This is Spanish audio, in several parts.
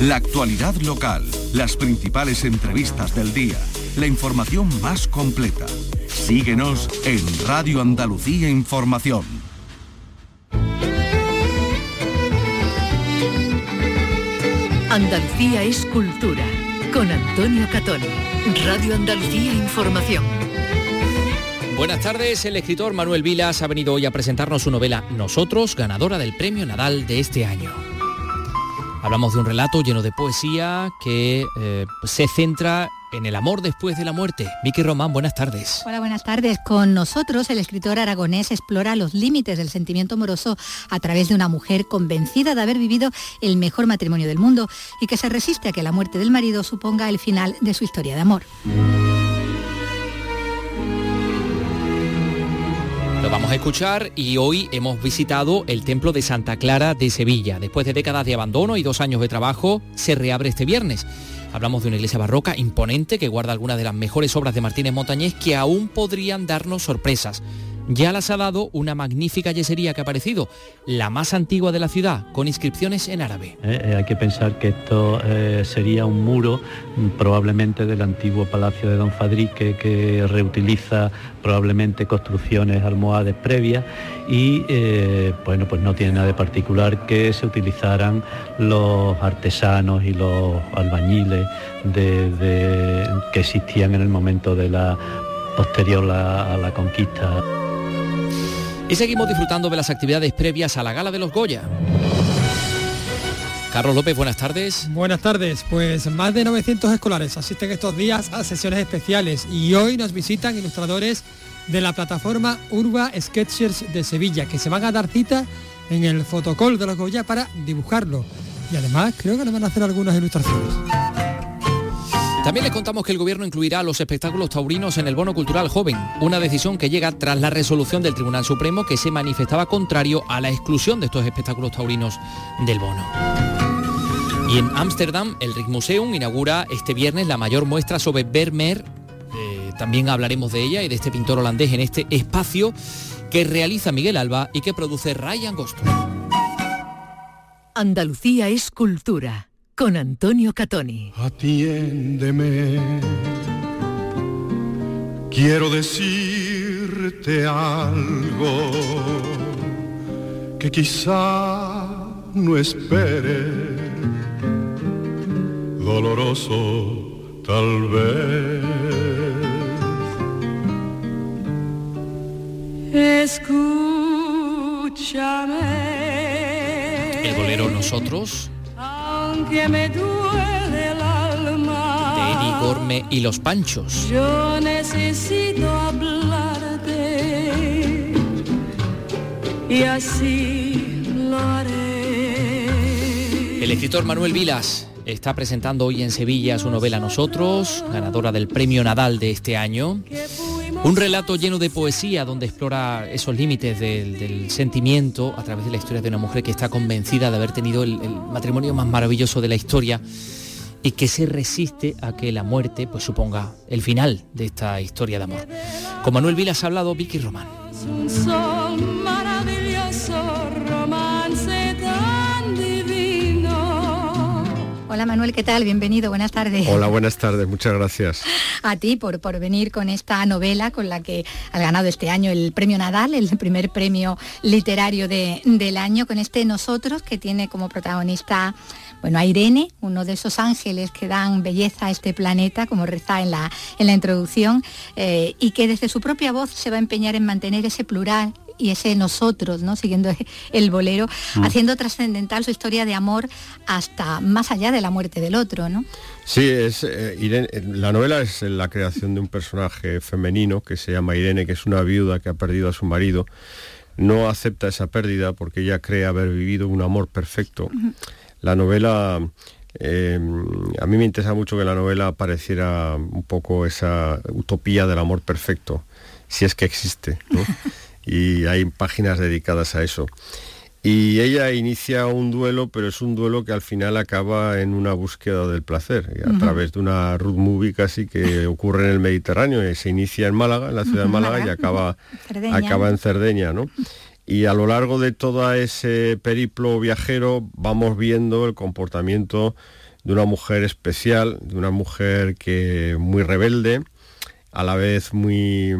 La actualidad local, las principales entrevistas del día, la información más completa. Síguenos en Radio Andalucía Información. Andalucía es cultura. Con Antonio Catón. Radio Andalucía Información. Buenas tardes, el escritor Manuel Vilas ha venido hoy a presentarnos su novela Nosotros, ganadora del Premio Nadal de este año. Hablamos de un relato lleno de poesía que eh, se centra en el amor después de la muerte. Vicky Román, buenas tardes. Hola, buenas tardes. Con nosotros el escritor aragonés explora los límites del sentimiento amoroso a través de una mujer convencida de haber vivido el mejor matrimonio del mundo y que se resiste a que la muerte del marido suponga el final de su historia de amor. Lo vamos a escuchar y hoy hemos visitado el Templo de Santa Clara de Sevilla. Después de décadas de abandono y dos años de trabajo, se reabre este viernes. Hablamos de una iglesia barroca imponente que guarda algunas de las mejores obras de Martínez Montañés que aún podrían darnos sorpresas ya las ha dado una magnífica yesería que ha aparecido, la más antigua de la ciudad, con inscripciones en árabe. Eh, eh, hay que pensar que esto eh, sería un muro mm, probablemente del antiguo palacio de Don Fadrique que reutiliza probablemente construcciones almohades previas y bueno pues no tiene nada de particular que se utilizaran los artesanos y los albañiles que existían en el momento de la posterior a la conquista. Y seguimos disfrutando de las actividades previas a la gala de los Goya. Carlos López, buenas tardes. Buenas tardes. Pues más de 900 escolares asisten estos días a sesiones especiales y hoy nos visitan ilustradores de la plataforma Urba Sketchers de Sevilla, que se van a dar cita en el fotocall de los Goya para dibujarlo. Y además creo que nos van a hacer algunas ilustraciones. También les contamos que el gobierno incluirá los espectáculos taurinos en el bono cultural joven, una decisión que llega tras la resolución del Tribunal Supremo que se manifestaba contrario a la exclusión de estos espectáculos taurinos del bono. Y en Ámsterdam, el Rijksmuseum inaugura este viernes la mayor muestra sobre Vermeer. Eh, también hablaremos de ella y de este pintor holandés en este espacio que realiza Miguel Alba y que produce Ryan Gosto. Andalucía es cultura con Antonio Catoni. Atiéndeme. Quiero decirte algo que quizá no espere. Doloroso tal vez. Escúchame. El bolero Nosotros que me duele el alma. Eri Gorme y los Panchos. Yo necesito hablarte y así lo haré. El escritor Manuel Vilas está presentando hoy en Sevilla su novela Nosotros, ganadora del Premio Nadal de este año. Un relato lleno de poesía donde explora esos límites del, sentimiento a través de la historia de una mujer que está convencida de haber tenido el, matrimonio más maravilloso de la historia y que se resiste a que la muerte pues suponga el final de esta historia de amor. Con Manuel Vilas ha hablado Vicky Román. Hola Manuel, ¿qué tal? Bienvenido, buenas tardes. Hola, buenas tardes, muchas gracias. A ti por, por venir con esta novela con la que has ganado este año el premio Nadal, el primer premio literario del año, con este Nosotros que tiene como protagonista bueno, a Irene, uno de esos ángeles que dan belleza a este planeta, como reza en la, en la introducción, eh, y que desde su propia voz se va a empeñar en mantener ese plural y ese nosotros, ¿no? Siguiendo el bolero, mm. haciendo trascendental su historia de amor hasta más allá de la muerte del otro, ¿no? Sí, es, eh, Irene, la novela es la creación de un personaje femenino que se llama Irene, que es una viuda que ha perdido a su marido. No acepta esa pérdida porque ella cree haber vivido un amor perfecto. La novela eh, a mí me interesa mucho que la novela pareciera un poco esa utopía del amor perfecto, si es que existe. ¿no? y hay páginas dedicadas a eso. Y ella inicia un duelo, pero es un duelo que al final acaba en una búsqueda del placer, a través de una road movie casi que ocurre en el Mediterráneo, y se inicia en Málaga, en la ciudad de Málaga, y acaba, acaba en Cerdeña, ¿no? Y a lo largo de todo ese periplo viajero vamos viendo el comportamiento de una mujer especial, de una mujer que muy rebelde, a la vez muy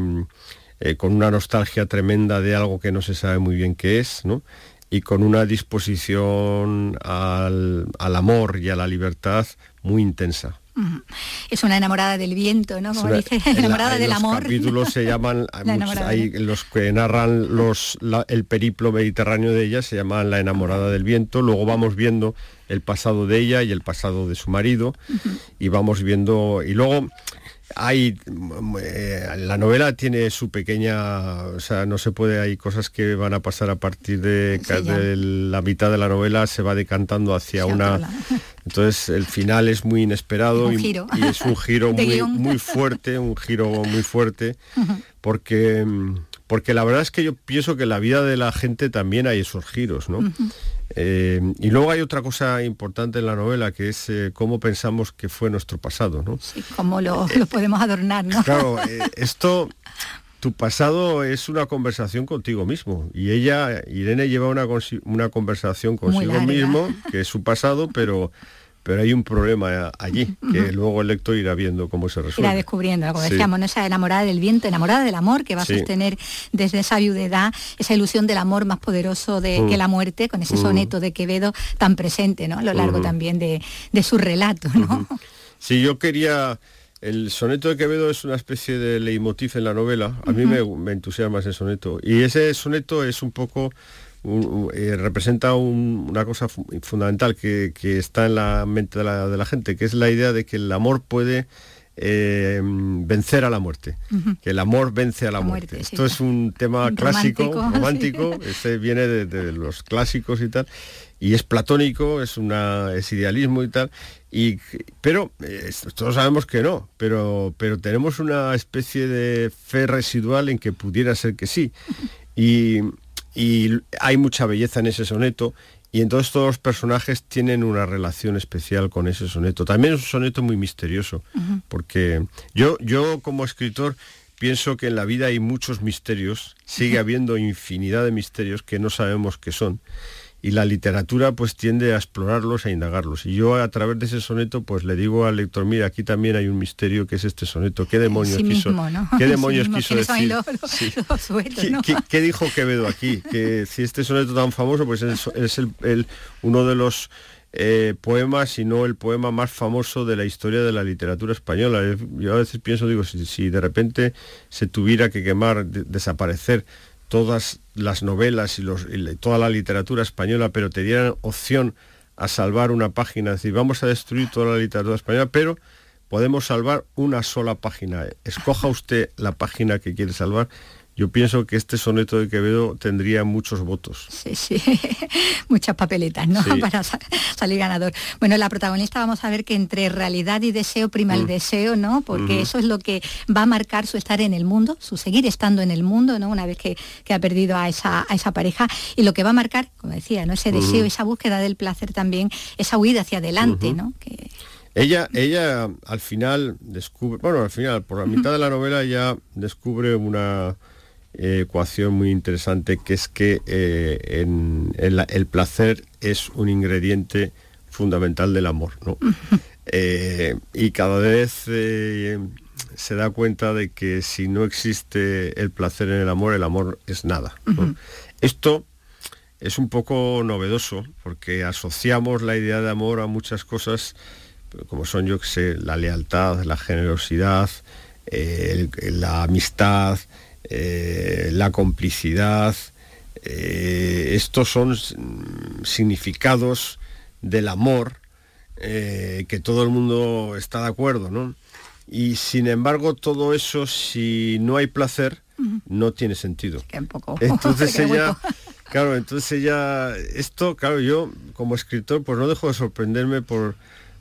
eh, con una nostalgia tremenda de algo que no se sabe muy bien qué es, ¿no? y con una disposición al, al amor y a la libertad muy intensa. Es una enamorada del viento, ¿no? Como dice, enamorada del los amor. capítulos se llaman, hay los que narran los, el periplo mediterráneo de ella, se llaman La enamorada del viento, luego vamos viendo el pasado de ella y el pasado de su marido, y vamos viendo, y luego hay eh, la novela tiene su pequeña o sea no se puede hay cosas que van a pasar a partir de, de la mitad de la novela se va decantando hacia una entonces el final es muy inesperado y, es un giro muy, muy, fuerte un giro muy fuerte porque porque la verdad es que yo pienso que en la vida de la gente también hay esos giros no eh, y luego hay otra cosa importante en la novela, que es eh, cómo pensamos que fue nuestro pasado, ¿no? Sí, cómo lo, podemos adornar, ¿no? Claro, eh, esto, tu pasado es una conversación contigo mismo. Y ella, Irene, lleva una, una conversación consigo mismo, que es su pasado, pero pero hay un problema allí, que luego el lector irá viendo cómo se resuelve. Irá descubriendo, como decíamos, esa enamorada del viento, enamorada del amor, que va a sostener desde esa viudedad esa ilusión del amor más poderoso de, mm. que la muerte, con ese mm. soneto de Quevedo tan presente, ¿no? A lo largo también de, su relato, ¿no? Sí, yo quería... El soneto de Quevedo es una especie de leitmotiv en la novela. A mí me, me entusiasma ese soneto. Y ese soneto es un poco eh, representa una cosa fundamental que, está en la mente de la, gente, que es la idea de que el amor puede eh, vencer a la muerte, que el amor vence a la, muerte. Esto es un tema clásico, romántico, ese viene de, los clásicos y tal, y es platónico, es, una, es idealismo y tal, y, pero eh, todos sabemos que no, pero, pero tenemos una especie de fe residual en que pudiera ser que sí. Y, y hay mucha belleza en ese soneto y entonces todos los personajes tienen una relación especial con ese soneto. También es un soneto muy misterioso, porque yo, yo como escritor pienso que en la vida hay muchos misterios, sigue habiendo infinidad de misterios que no sabemos qué son y la literatura pues tiende a explorarlos, a indagarlos. Y yo a través de ese soneto pues le digo al lector, mira, aquí también hay un misterio que es este soneto. ¿Qué demonios quiso, ¿qué demonios quiso decir? ¿Qué, dijo Quevedo aquí? Que si este soneto tan famoso pues es, el, uno de los eh, poemas, si no el poema más famoso de la historia de la literatura española. Yo a veces pienso, digo, si, de repente se tuviera que quemar, desaparecer todas las novelas y, toda la literatura española, pero te dieran opción a salvar una página, es decir, vamos a destruir toda la literatura española, pero podemos salvar una sola página. Escoja usted la página que quiere salvar yo pienso que este soneto de Quevedo tendría muchos votos. Sí, sí, muchas papeletas, ¿no? Para salir ganador. Bueno, la protagonista vamos a ver que entre realidad y deseo prima el mm. deseo, ¿no? Porque eso es lo que va a marcar su estar en el mundo, su seguir estando en el mundo, ¿no? Una vez que, ha perdido a esa, a esa pareja. Y lo que va a marcar, como decía, ¿no? Ese deseo, esa búsqueda del placer también, esa huida hacia adelante, ¿no? Ella, ella al final descubre, bueno, al final, por la mitad de la novela ya descubre una ecuación muy interesante que es que eh, el placer es un ingrediente fundamental del amor. ¿no? Eh, y cada vez eh, se da cuenta de que si no existe el placer en el amor, el amor es nada. Esto es un poco novedoso porque asociamos la idea de amor a muchas cosas como son, yo que sé, la lealtad, la generosidad, la amistad, eh, la complicidad, eh, estos son significados del amor eh, que todo el mundo está de acuerdo, ¿no? Y sin embargo todo eso, si no hay placer, no tiene sentido. Entonces ella, claro, entonces ella, esto, claro, yo como escritor, pues no dejo de sorprenderme por,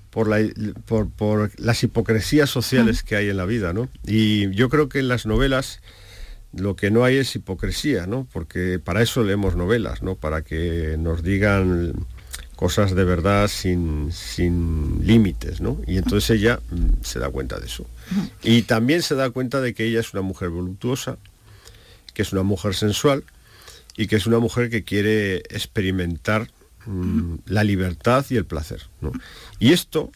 por, la, por, las hipocresías sociales que hay en la vida, ¿no? Y yo creo que en las novelas lo que no hay es hipocresía, ¿no? Porque para eso leemos novelas, ¿no? Para que nos digan cosas de verdad sin, sin límites, ¿no? Y entonces ella mm, se da cuenta de eso. Y también se da cuenta de que ella es una mujer voluptuosa, que es una mujer sensual y que es una mujer que quiere experimentar mm, la libertad y el placer. ¿no? Y esto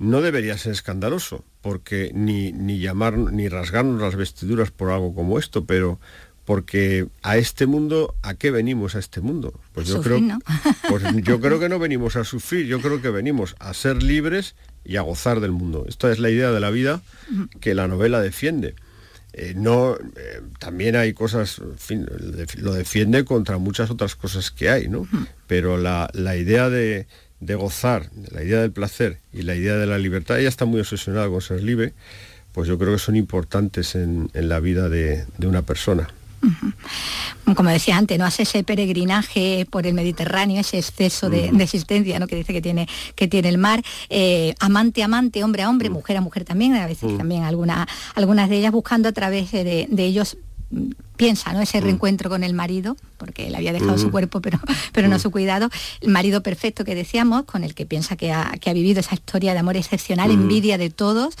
no debería ser escandaloso, porque ni, ni llamar, ni rasgarnos las vestiduras por algo como esto, pero porque a este mundo, ¿a qué venimos a este mundo? Pues yo, creo, pues yo creo que no venimos a sufrir, yo creo que venimos a ser libres y a gozar del mundo. Esta es la idea de la vida que la novela defiende. Eh, no, eh, también hay cosas, lo defiende contra muchas otras cosas que hay, ¿no? Pero la, idea de, gozar, la idea del placer y la idea de la libertad, ella está muy obsesionada con ser libre, pues yo creo que son importantes en, la vida de una persona. Como decía antes, no hace ese peregrinaje por el Mediterráneo, ese exceso de, existencia ¿no? que dice que tiene, que tiene el mar. Eh, amante, amante, hombre a hombre, mujer a mujer también, a veces también algunas de ellas buscando a través de ellos piensa, ¿no? Ese mm. reencuentro con el marido, porque él había dejado su mm. cuerpo, pero, pero no mm. su cuidado. El marido perfecto que decíamos, con el que piensa que ha, vivido esa historia de amor excepcional, envidia de todos,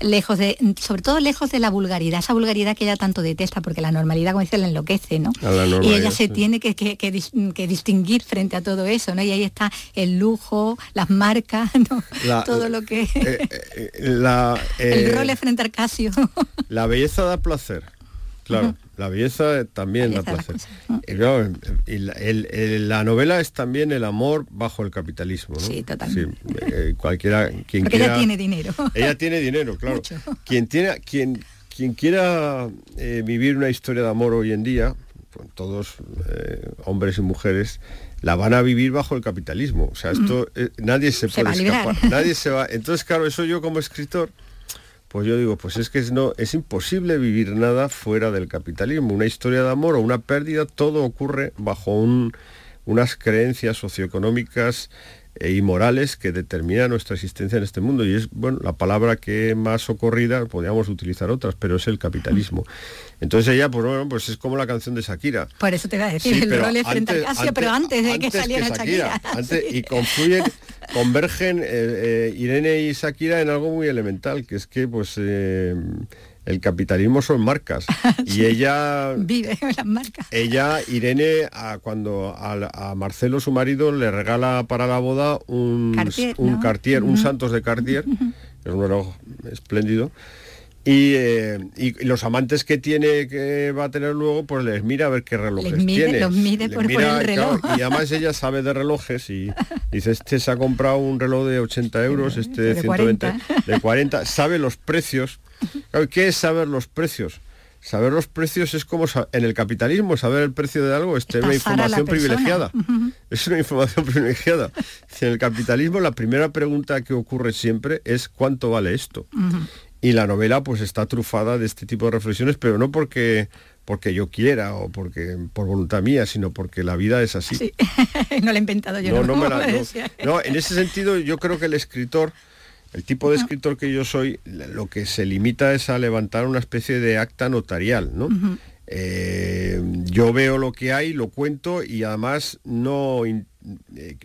lejos de, sobre todo lejos de la vulgaridad, esa vulgaridad que ella tanto detesta, porque la normalidad, como dice, la enloquece, ¿no? Y ella se tiene que, que, distinguir frente a todo eso, ¿no? Y ahí está el lujo, las marcas, todo lo que... Eh, eh, eh, el rol frente al Casio. La belleza da placer Claro, la belleza también da placer. Y, la, novela es también el amor bajo el capitalismo, ¿no? Sí, totalmente. Eh, cualquiera, quien Porque ella tiene dinero. Ella tiene dinero, claro. Quien tiene, quien, quien quiera eh, vivir una historia de amor hoy en día, pues todos eh, hombres y mujeres, la van a vivir bajo el capitalismo. O sea, esto nadie se, puede escapar. Nadie se va. Entonces, claro, eso yo como escritor pues yo digo, pues es que es, no, es imposible vivir nada fuera del capitalismo. Una historia de amor o una pérdida, todo ocurre bajo unas creencias socioeconómicas e morales que determinan nuestra existencia en este mundo. Y es, bueno, la palabra que más socorrida, podríamos utilizar otras, pero es el capitalismo. Entonces ella, pues bueno, pues es como la canción de Shakira. Por eso te iba a decir, el rol es frente a pero antes de que saliera Shakira. Y confluyen, convergen eh, eh, Irene y Shakira en algo muy elemental, que es que pues eh, el capitalismo son marcas. Y ella vive las marcas. ella Irene a, cuando a, Marcelo su marido le regala para la boda un Cartier, un, Cartier, un Santos de Cartier es un reloj espléndido. Eh, y, los amantes que tiene que va a tener luego pues les mira a ver qué relojes tiene. los mide por, el reloj. y además ella sabe de relojes y dice este se ha comprado un reloj de 80 euros este de 120 de 40 sabe los precios ¿Qué es saber los precios? Saber los precios es como en el capitalismo, saber el precio de algo es tener una información privilegiada. Es una información privilegiada. En el capitalismo la primera pregunta que ocurre siempre es ¿cuánto vale esto? Y la novela pues está trufada de este tipo de reflexiones, pero no porque porque yo quiera o porque por voluntad mía, sino porque la vida es así. Sí. no la he inventado yo. No, no, en ese sentido yo creo que el escritor el tipo de escritor que yo soy, lo que se limita es a levantar una especie de acta notarial, ¿no? Eh, yo veo lo que hay, lo cuento y además no, eh,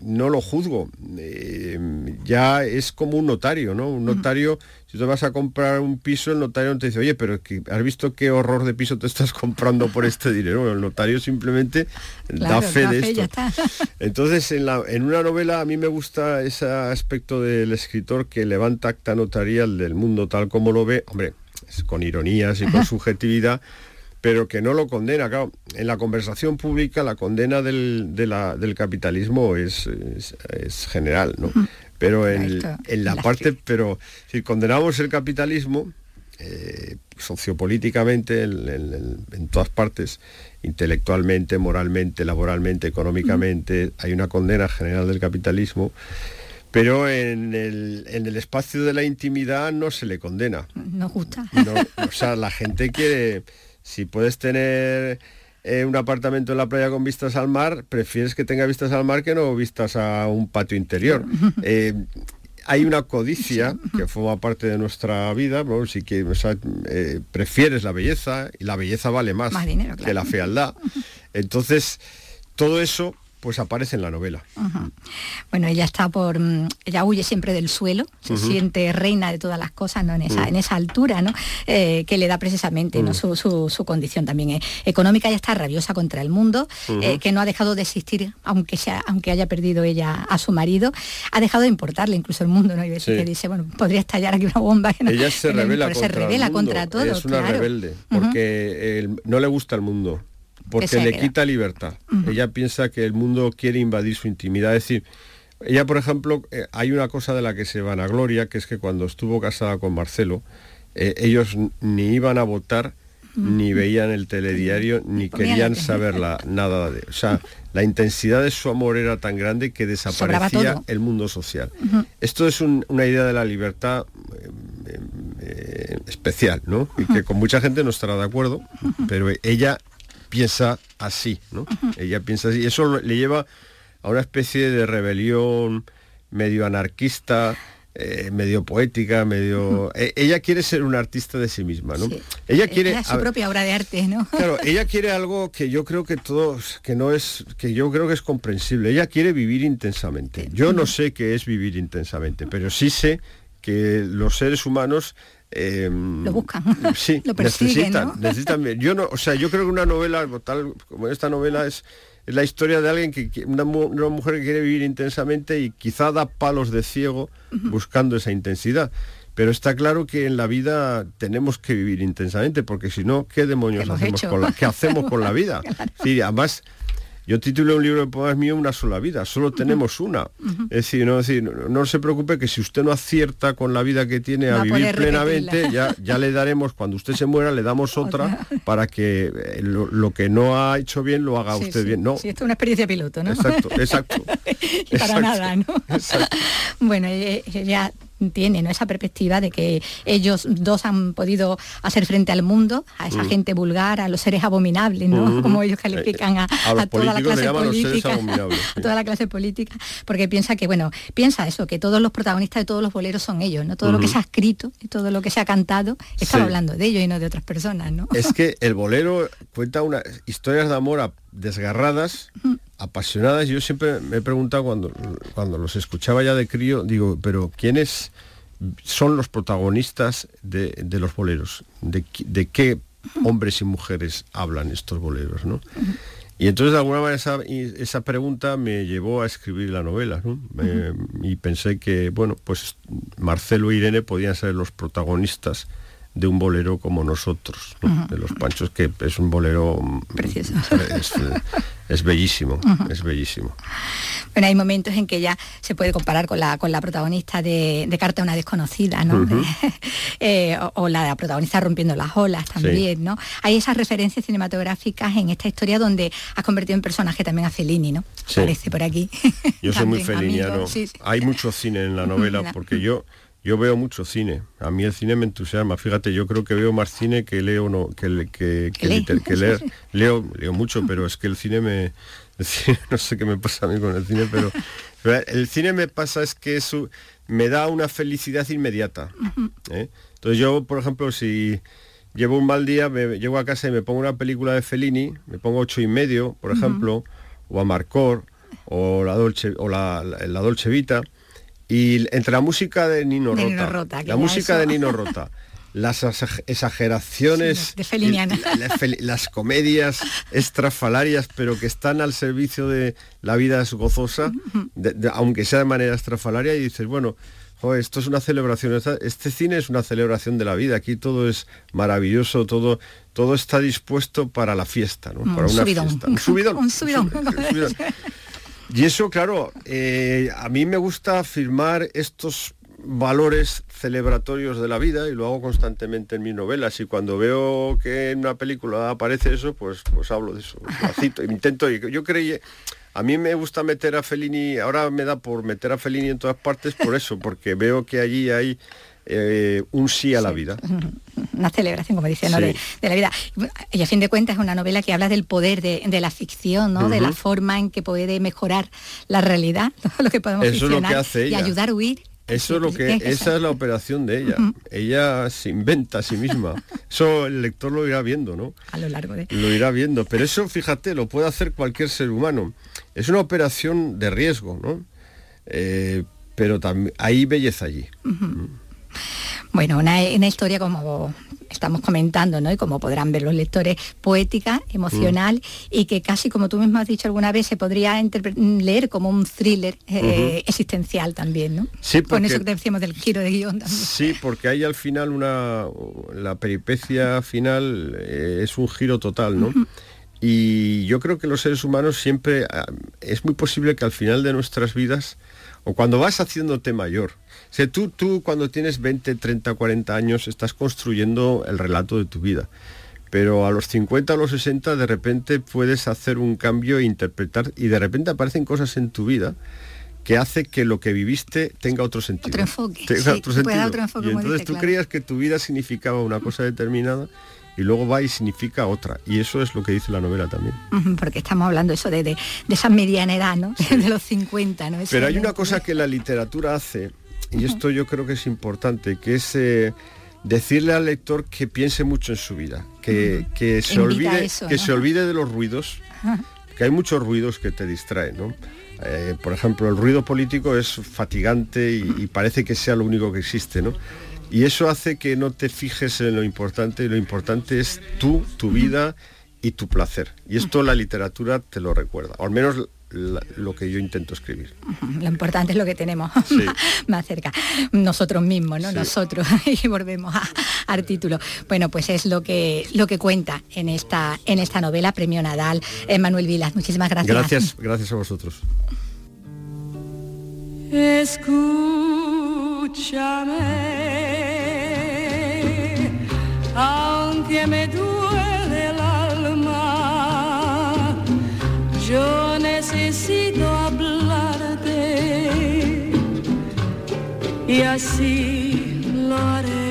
no lo juzgo. Eh, ya es como un notario, ¿no? Un notario, si te vas a comprar un piso, el notario te dice, oye, pero ¿has visto qué horror de piso te estás comprando por este dinero? el notario simplemente da fe de esto. Entonces, en, la, en una novela a mí me gusta ese aspecto del escritor que levanta acta notarial del mundo tal como lo ve, hombre, con ironías y con subjetividad pero que no lo condena. Claro, en la conversación pública la condena del, capitalismo es, general, ¿no? Pero en, la parte, pero si condenamos el capitalismo, eh, sociopolíticamente, en, todas partes, intelectualmente, moralmente, laboralmente, económicamente, hay una condena general del capitalismo, pero en el, en el, espacio de la intimidad no se le condena. No gusta. o sea, la gente quiere si puedes tener eh, un apartamento en la playa con vistas al mar, prefieres que tenga vistas al mar que no vistas a un patio interior. Eh, hay una codicia que forma parte de nuestra vida, si que, eh, prefieres la belleza y la belleza vale más, que la fealdad. Entonces, todo eso pues aparece en la novela. Bueno, ella está por, mm, ella huye siempre del suelo, se siente reina de todas las cosas, ¿no? En esa, en esa altura, ¿no? Eh, que le da precisamente ¿no? Su, su- su condición también eh, económica. Ella está rabiosa contra el mundo, eh, que no ha dejado de existir, aunque sea, aunque haya perdido ella a su marido, ha dejado de importarle incluso el mundo, ¿no? Y Sí. que dice, bueno, podría estallar aquí una bomba. que no- Ella se revela, contra, se revela el mundo. contra todo. Es una claro. rebelde, porque el- no le gusta el mundo, porque le quita libertad. Ella piensa que el mundo quiere invadir su intimidad. Es decir, ella, por ejemplo, eh, hay una cosa de la que se van a gloria, que es que cuando estuvo casada con Marcelo, eh, ellos ni iban a votar, ni veían el telediario, ni querían tele. saber la- nada de... O sea, la intensidad de su amor era tan grande que desaparecía el mundo social. Esto es un- una idea de la libertad eh, especial, ¿no? Y que con mucha gente no estará de acuerdo, pero ella piensa así, ¿no? Ella piensa así. Y eso le lleva a una especie de rebelión medio anarquista, eh, medio poética, medio... Eh, ella quiere ser una artista de sí misma, ¿no? Sí. Ella quiere... Era su propia obra de arte, ¿no? Claro, ella quiere algo que yo creo que todos, que no es, que yo creo que es comprensible. Ella quiere vivir intensamente. Yo no sé qué es vivir intensamente, pero sí sé que los seres humanos eh, Lo buscan. Sí, Lo persiguen, necesitan, ¿no? necesitan. Yo no, o sea, yo creo que una novela tal como esta novela es, es la historia de alguien que una, una mujer que quiere vivir intensamente y quizá da palos de ciego buscando esa intensidad. Pero está claro que en la vida tenemos que vivir intensamente, porque si no, ¿qué demonios hacemos hecho. con la, qué hacemos con la vida? Sí, además, yo titulé un libro de poemas mío Una sola vida, solo tenemos una. Es decir, no, es decir, no, no se preocupe que si usted no acierta con la vida que tiene a vivir plenamente, ya, ya le daremos, cuando usted se muera, le damos otra para que eh, lo, lo que no ha hecho bien lo haga Sí, usted sí. bien. No, Sí, esto es una experiencia piloto, ¿no? exacto, exacto. y para exacto, nada, ¿no? exacto. Bueno, e- ella tiene ¿no? esa perspectiva de que ellos dos han podido hacer frente al mundo, a esa Mm. gente vulgar, a los seres abominables, ¿no? Ujú. Como ellos califican a, A a toda la clase política, a toda la clase política, porque piensa que, bueno, piensa eso, que todos los protagonistas de todos los boleros son ellos, ¿no? Todo lo que se ha escrito y todo lo que se ha cantado, estaba Sí. hablando de ellos y no de otras personas, ¿no? Es que el bolero cuenta unas historias de amor a- desgarradas, apasionadas. Yo siempre me he preguntado cuando, cuando los escuchaba ya de crío, digo, pero ¿quiénes son los protagonistas de, de los boleros? ¿De, de qué hombres y mujeres hablan estos boleros? ¿no? Y entonces de alguna manera esa, pregunta me llevó a escribir la novela, y pensé que, bueno, pues Marcelo e Irene podían ser los protagonistas de un bolero como nosotros, de los Panchos, que es un bolero Precioso. Es, es bellísimo, es bellísimo. Bueno, hay momentos en que ya se puede comparar con la, con la protagonista de, de Carta a una desconocida, ¿no? Eh, o, o la protagonista rompiendo las olas también, ¿no? Hay esas referencias cinematográficas en esta historia donde has convertido en personaje también a Fellini, ¿no? Sí. Parece por aquí. Yo soy muy feliniano. sí. Hay mucho cine en la novela La- porque yo yo veo mucho cine. A mí el cine me entusiasma. Fíjate, yo creo que veo más cine que leo no que que, que, lee. liter- que leer. Leo leo mucho, pero es que el cine me el cine- no sé qué me pasa a mí con el cine, pero el cine me pasa es que eso me da una felicidad inmediata. ¿eh? Entonces yo, por ejemplo, si llevo un mal día, me, llego a casa y me pongo una película de Fellini, me pongo ocho y medio, por ejemplo, o a Marcor, o la Dolce, o la, la, la Dolce Vita, y entre la música de Nino De Rota, Nino Rota, que la música eso- de Nino Rota, las exag- exageraciones, Sí, de la- las comedias estrafalarias, pero que están al servicio de la vida es gozosa, de- de- aunque sea de manera estrafalaria, y dices, bueno, joder, esto es una celebración, esta- este cine es una celebración de la vida, aquí todo es maravilloso, todo, todo está dispuesto para la fiesta, ¿no? Un para una subidón. fiesta. Un subidón. Un subidón. un subidón. Y eso, claro, eh, a mí me gusta afirmar estos valores celebratorios de la vida y lo hago constantemente en mis novelas. Y cuando veo que en una película aparece eso, pues, pues hablo de eso, lo cito, intento, yo creí, a mí me gusta meter a Fellini, ahora me da por meter a Fellini en todas partes por eso, porque veo que allí hay eh, un sí a la vida. una celebración, como dice, ¿no? Sí. de, de la vida. Y a fin de cuentas es una novela que habla del poder de, de la ficción, ¿no? De la forma en que puede mejorar la realidad, lo que podemos Eso es lo que ficcionar hace y ayudar a huir. Eso es lo que, esa es la operación de ella. Ella se inventa a sí misma. Eso el lector lo irá viendo, ¿no? a lo largo de... Lo irá viendo. Pero eso, fíjate, lo puede hacer cualquier ser humano. Es una operación de riesgo, ¿no? Eh, pero también hay belleza allí. Bueno, una, una historia como estamos comentando, ¿no? Y como podrán ver los lectores, poética, emocional y que casi, como tú mismo has dicho alguna vez, se podría leer como un thriller eh, existencial también, ¿no? Sí, Con eso que decíamos del giro de guion también. Sí, porque hay al final una... La peripecia final eh, es un giro total, ¿no? Y yo creo que los seres humanos siempre... ah, Es muy posible que al final de nuestras vidas, o cuando vas haciéndote mayor, sea, tú, tú cuando tienes 20, 30, 40 años estás construyendo el relato de tu vida. Pero a los 50 o los 60 de repente puedes hacer un cambio e interpretar y de repente aparecen cosas en tu vida que hace que lo que viviste tenga otro sentido. Otro enfoque, Tenga sí, otro que pueda sentido. dar otro enfoque, y como entonces dice, tú claro. creías que tu vida significaba una cosa determinada y luego va y significa otra. Y eso es lo que dice la novela también. Porque estamos hablando eso de, de, de esa mediana edad, ¿no? De los 50, ¿no? Eso Pero hay una cosa que la literatura hace, y esto yo creo que es importante, que es eh, decirle al lector que piense mucho en su vida, que, que se, Invita olvide, eso, que ¿no? se olvide de los ruidos, que hay muchos ruidos que te distraen, ¿no? Eh, por ejemplo, el ruido político es fatigante y, y parece que sea lo único que existe, ¿no? Y eso hace que no te fijes en lo importante, y lo importante es tú, tu vida y tu placer. Y esto la literatura te lo recuerda, o al menos la- lo que yo intento escribir. Lo importante es lo que tenemos Sí. más cerca. Nosotros mismos, ¿no? Sí. Nosotros. Y volvemos a- al título. Bueno, pues es lo que, lo que cuenta en esta, en esta novela, Premio Nadal, Manuel Vilas. Muchísimas gracias. Gracias, gracias a vosotros. Escúchame, aunque me duele el alma, yo hablarte. Y así lo haré.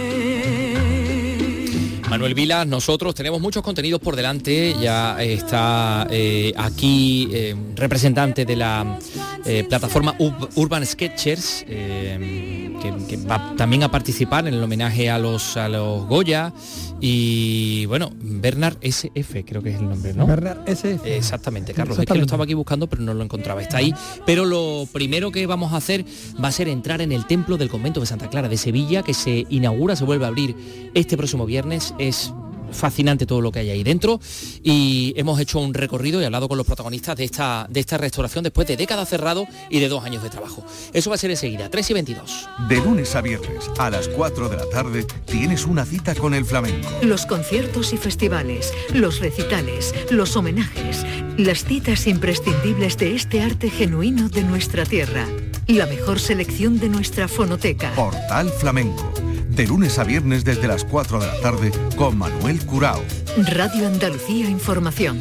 Manuel Vilas, nosotros tenemos muchos contenidos por delante, ya está eh, aquí eh, representante de la eh, plataforma Urban Sketchers, eh, que, que va también a participar en el homenaje a los, a los Goya, y bueno, Bernard SF creo que es el nombre, ¿no? Bernard SF. Exactamente, Carlos. Es que lo estaba aquí buscando, pero no lo encontraba. Está ahí. Pero lo primero que vamos a hacer va a ser entrar en el templo del convento de Santa Clara de Sevilla, que se inaugura, se vuelve a abrir este próximo viernes. Es fascinante todo lo que hay ahí dentro y hemos hecho un recorrido y hablado con los protagonistas de esta, de esta restauración después de décadas cerrado y de dos años de trabajo. Eso va a ser enseguida, 3 y 22. De lunes a viernes a las 4 de la tarde tienes una cita con el flamenco. Los conciertos y festivales, los recitales, los homenajes, las citas imprescindibles de este arte genuino de nuestra tierra. La mejor selección de nuestra fonoteca. Portal Flamenco. De lunes a viernes desde las 4 de la tarde con Manuel Curao. Radio Andalucía Información.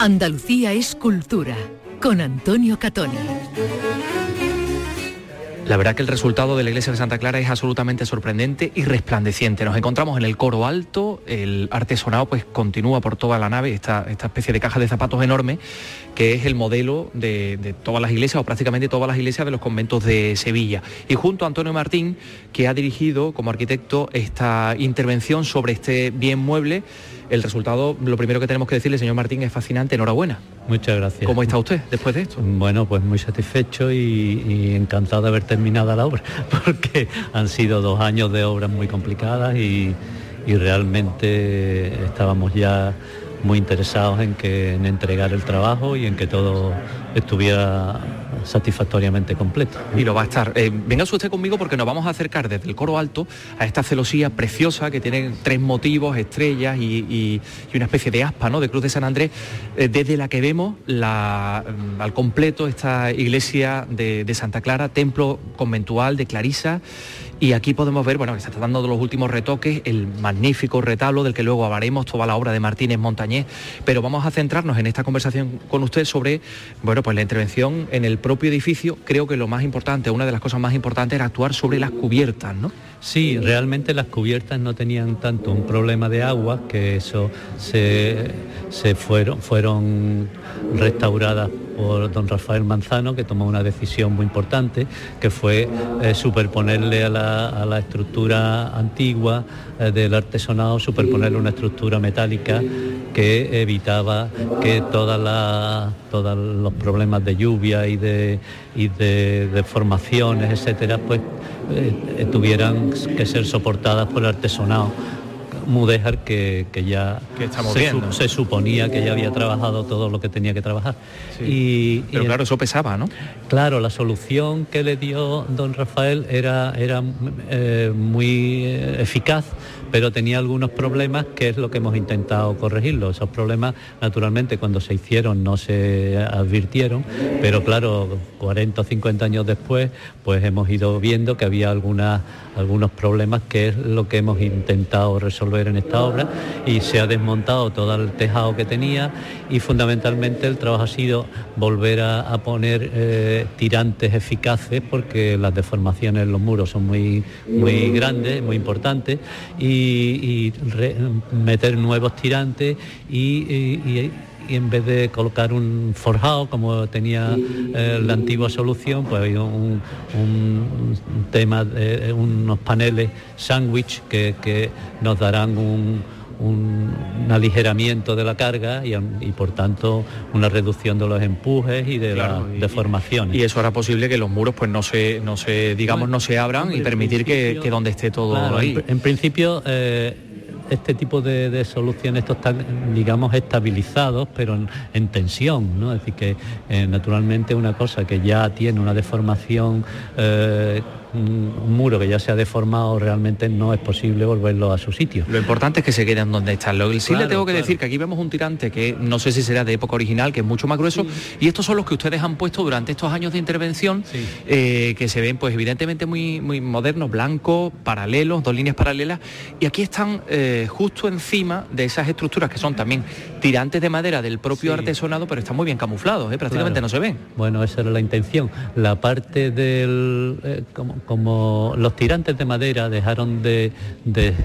Andalucía es cultura. Con Antonio Catoni. La verdad que el resultado de la iglesia de Santa Clara es absolutamente sorprendente y resplandeciente. Nos encontramos en el coro alto, el artesonado pues continúa por toda la nave, esta, especie de caja de zapatos enorme, que es el modelo de, de todas las iglesias o prácticamente todas las iglesias de los conventos de Sevilla. Y junto a Antonio Martín, que ha dirigido como arquitecto esta intervención sobre este bien mueble, el resultado, lo primero que tenemos que decirle, señor Martín, es fascinante. Enhorabuena. Muchas gracias. ¿Cómo está usted después de esto? Bueno, pues muy satisfecho y, y encantado de haber terminado la obra, porque han sido dos años de obras muy complicadas y, y realmente estábamos ya muy interesados en que en entregar el trabajo y en que todo estuviera satisfactoriamente completo. Y lo va a estar. Eh, venga usted conmigo porque nos vamos a acercar desde el coro alto a esta celosía preciosa que tiene tres motivos, estrellas y, y- una especie de aspa, ¿no? De Cruz de San Andrés, eh, desde la que vemos la, mm, al completo esta iglesia de Santa Clara, templo conventual de Clarisa. Y aquí podemos ver, bueno, que se está dando los últimos retoques, el magnífico retablo del que luego hablaremos, toda la obra de Martínez Montañés, pero vamos a centrarnos en esta conversación con usted sobre, bueno, pues la intervención en el propio edificio. Creo que lo más importante, una de las cosas más importantes era actuar sobre las cubiertas, ¿no? Sí, realmente las cubiertas no tenían tanto un problema de agua, que eso se, se fueron, fueron restauradas por don Rafael Manzano, que tomó una decisión muy importante, que fue eh, superponerle a la, estructura antigua eh, del artesonado, superponerle una estructura metálica que evitaba que todas todos los problemas de lluvia y de, y de deformaciones, etcétera, pues eh, tuvieran que ser soportadas por el artesonado Mudéjar que, ya se, suponía que ya había trabajado todo lo que tenía que trabajar. Y, Pero claro, eso pesaba, ¿no? Claro, la solución que le dio don Rafael era, era eh, muy eficaz pero tenía algunos problemas que es lo que hemos intentado corregirlo. Esos problemas, naturalmente, cuando se hicieron no se advirtieron, pero claro, 40 o 50 años después, pues hemos ido viendo que había algunas, algunos problemas que es lo que hemos intentado resolver en esta obra y se ha desmontado todo el tejado que tenía y fundamentalmente el trabajo ha sido volver a, poner eh, tirantes eficaces porque las deformaciones en los muros son muy, muy grandes, muy importantes y y, meter nuevos tirantes y, en vez de colocar un forjado como tenía eh, la antigua solución, pues hay un, tema, de, unos paneles sándwich que nos darán un un, aligeramiento de la carga y, por tanto una reducción de los empujes y de las deformaciones. Y eso hará posible que los muros pues no se, no se digamos, no se abran y permitir que, donde esté todo ahí. En, principio eh, este tipo de, soluciones estos están, digamos, estabilizados, pero en, tensión, ¿no? Es decir, que eh, naturalmente una cosa que ya tiene una deformación eh, un muro que ya se ha deformado realmente no es posible volverlo a su sitio. Lo importante es que se queden donde están. Lo, sí le tengo que decir que aquí vemos un tirante que no sé si será de época original, que es mucho más grueso, y estos son los que ustedes han puesto durante estos años de intervención, eh, que se ven pues evidentemente muy, muy modernos, blancos, paralelos, dos líneas paralelas, y aquí están eh, justo encima de esas estructuras que son también tirantes de madera del propio artesonado, pero están muy bien camuflados, ¿eh? prácticamente no se ven. Bueno, esa era la intención. La parte del, como los tirantes de madera dejaron de,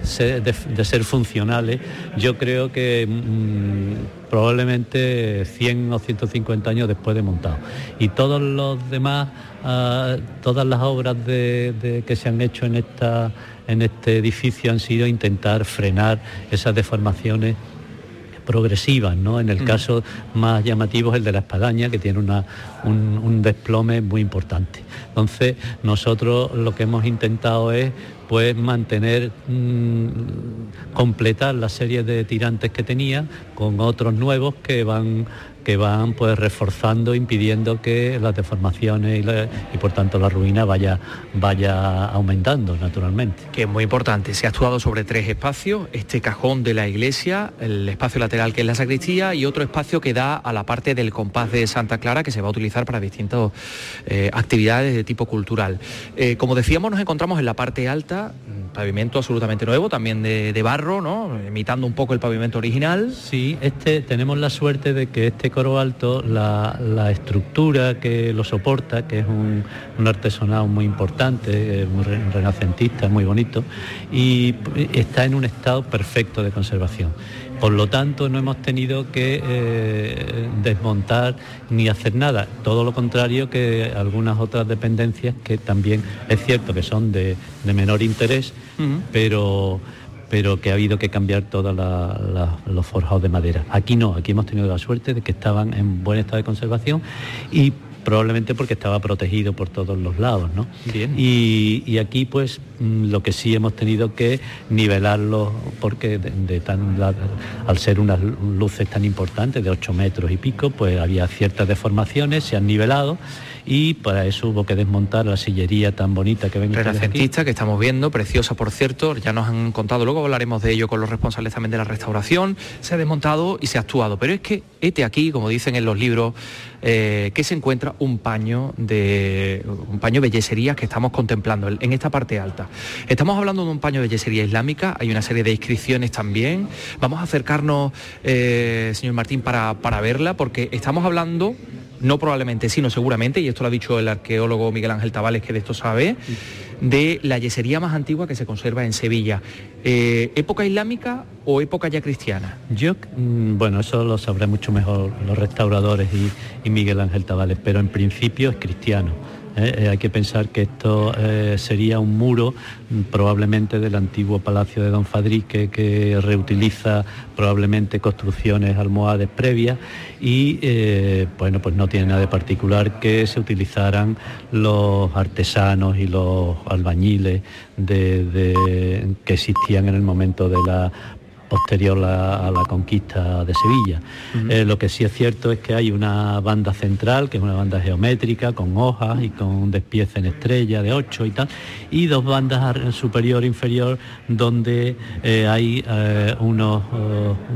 ser, funcionales, yo creo que mm, probablemente 100 o 150 años después de montado. Y todos los demás, ah, todas las obras que se han hecho en, esta, en este edificio han sido intentar frenar esas deformaciones progresivas, ¿no? En el caso más llamativo es el de la espadaña, que tiene un, desplome muy importante. Entonces, nosotros lo que hemos intentado es pues mantener, mm, completar la serie de tirantes que tenía con otros nuevos que van que van pues reforzando, impidiendo que las deformaciones y, por tanto la ruina vaya, vaya aumentando naturalmente. Que es muy importante, se ha actuado sobre tres espacios, este cajón de la iglesia, el espacio lateral que es la sacristía y otro espacio que da a la parte del compás de Santa Clara que se va a utilizar para distintas eh, actividades de tipo cultural. Eh, como decíamos, nos encontramos en la parte alta, pavimento absolutamente nuevo, también de, barro, ¿no? imitando un poco el pavimento original. Sí, este, tenemos la suerte de que este coro alto, la, estructura que lo soporta, que es un, artesonado muy importante, muy renacentista, muy bonito, y está en un estado perfecto de conservación. Por lo tanto, no hemos tenido que eh, desmontar ni hacer nada. Todo lo contrario que algunas otras dependencias que también es cierto que son de, menor interés, pero pero que ha habido que cambiar todos los forjados de madera. Aquí no, aquí hemos tenido la suerte de que estaban en buen estado de conservación y probablemente porque estaba protegido por todos los lados, ¿no? Y, aquí pues mm, lo que sí hemos tenido que nivelarlo porque de, tan al ser unas luces tan importantes de 8 metros y pico, pues había ciertas deformaciones, se han nivelado y para eso hubo que desmontar la sillería tan bonita que ven Renacentista que estamos viendo, preciosa por cierto, ya nos han contado, luego hablaremos de ello con los responsables también de la restauración, se ha desmontado y se ha actuado, pero es que este aquí, como dicen en los libros, eh, que se encuentra un paño de un paño de yeserías que estamos contemplando en esta parte alta. Estamos hablando de un paño de yesería islámica, hay una serie de inscripciones también. Vamos a acercarnos, eh, señor Martín, para, para verla, porque estamos hablando no probablemente, sino seguramente, y esto lo ha dicho el arqueólogo Miguel Ángel Tabales, que de esto sabe, de la yesería más antigua que se conserva en Sevilla. Eh, ¿Época islámica o época ya cristiana? Yo, mm, bueno, eso lo sabré mucho mejor los restauradores y, y Miguel Ángel Tabales, pero en principio es cristiano. ¿Eh? Eh, hay que pensar que esto eh, sería un muro mm, probablemente del antiguo palacio de Don Fadrique que reutiliza probablemente construcciones almohades previas y bueno pues no tiene nada de particular que se utilizaran los artesanos y los albañiles que existían en el momento de la posterior a la conquista de Sevilla. Eh, lo que sí es cierto es que hay una banda central, que es una banda geométrica, con hojas y con despiece en estrella de 8 y tal, y dos bandas superior e inferior donde eh, hay eh, unos,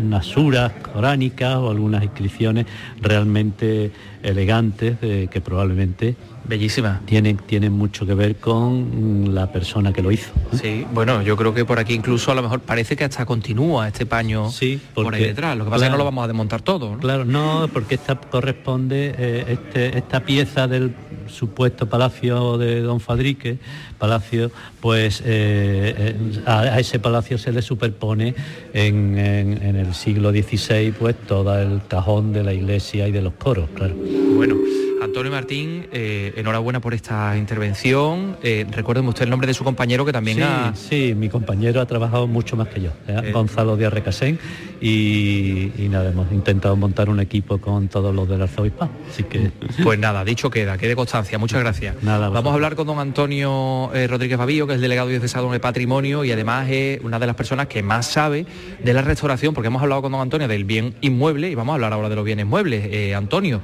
unas suras coránicas o algunas inscripciones realmente elegantes que probablemente Bellísima. Tienen, tienen mucho que ver con la persona que lo hizo. Sí, bueno, yo creo que por aquí incluso a lo mejor parece que hasta continúa este paño sí, por ahí detrás. Lo que pasa es que no lo vamos a desmontar todo. Claro, no, porque esta corresponde, eh, este, esta pieza del supuesto palacio de Don Fadrique, palacio, pues eh, eh, a, ese palacio se le superpone en, en el siglo XVI pues todo el cajón de la iglesia y de los coros, claro. Bueno. Antonio Martín, eh, enhorabuena por esta intervención. Eh, recuérdeme usted el nombre de su compañero que también sí, ha... Sí, mi compañero ha trabajado mucho más que yo, ¿eh? Gonzalo Díaz Recasén, y, nada, hemos intentado montar un equipo con todos los del arzobispado. Así que... Pues nada, dicho queda, quede constancia. Muchas gracias. Nada, Vamos a hablar con don Antonio Rodríguez Babillo, que es delegado diocesano de Patrimonio y además es una de las personas que más sabe de la restauración, porque hemos hablado con don Antonio del bien inmueble y vamos a hablar ahora de los bienes muebles. Antonio,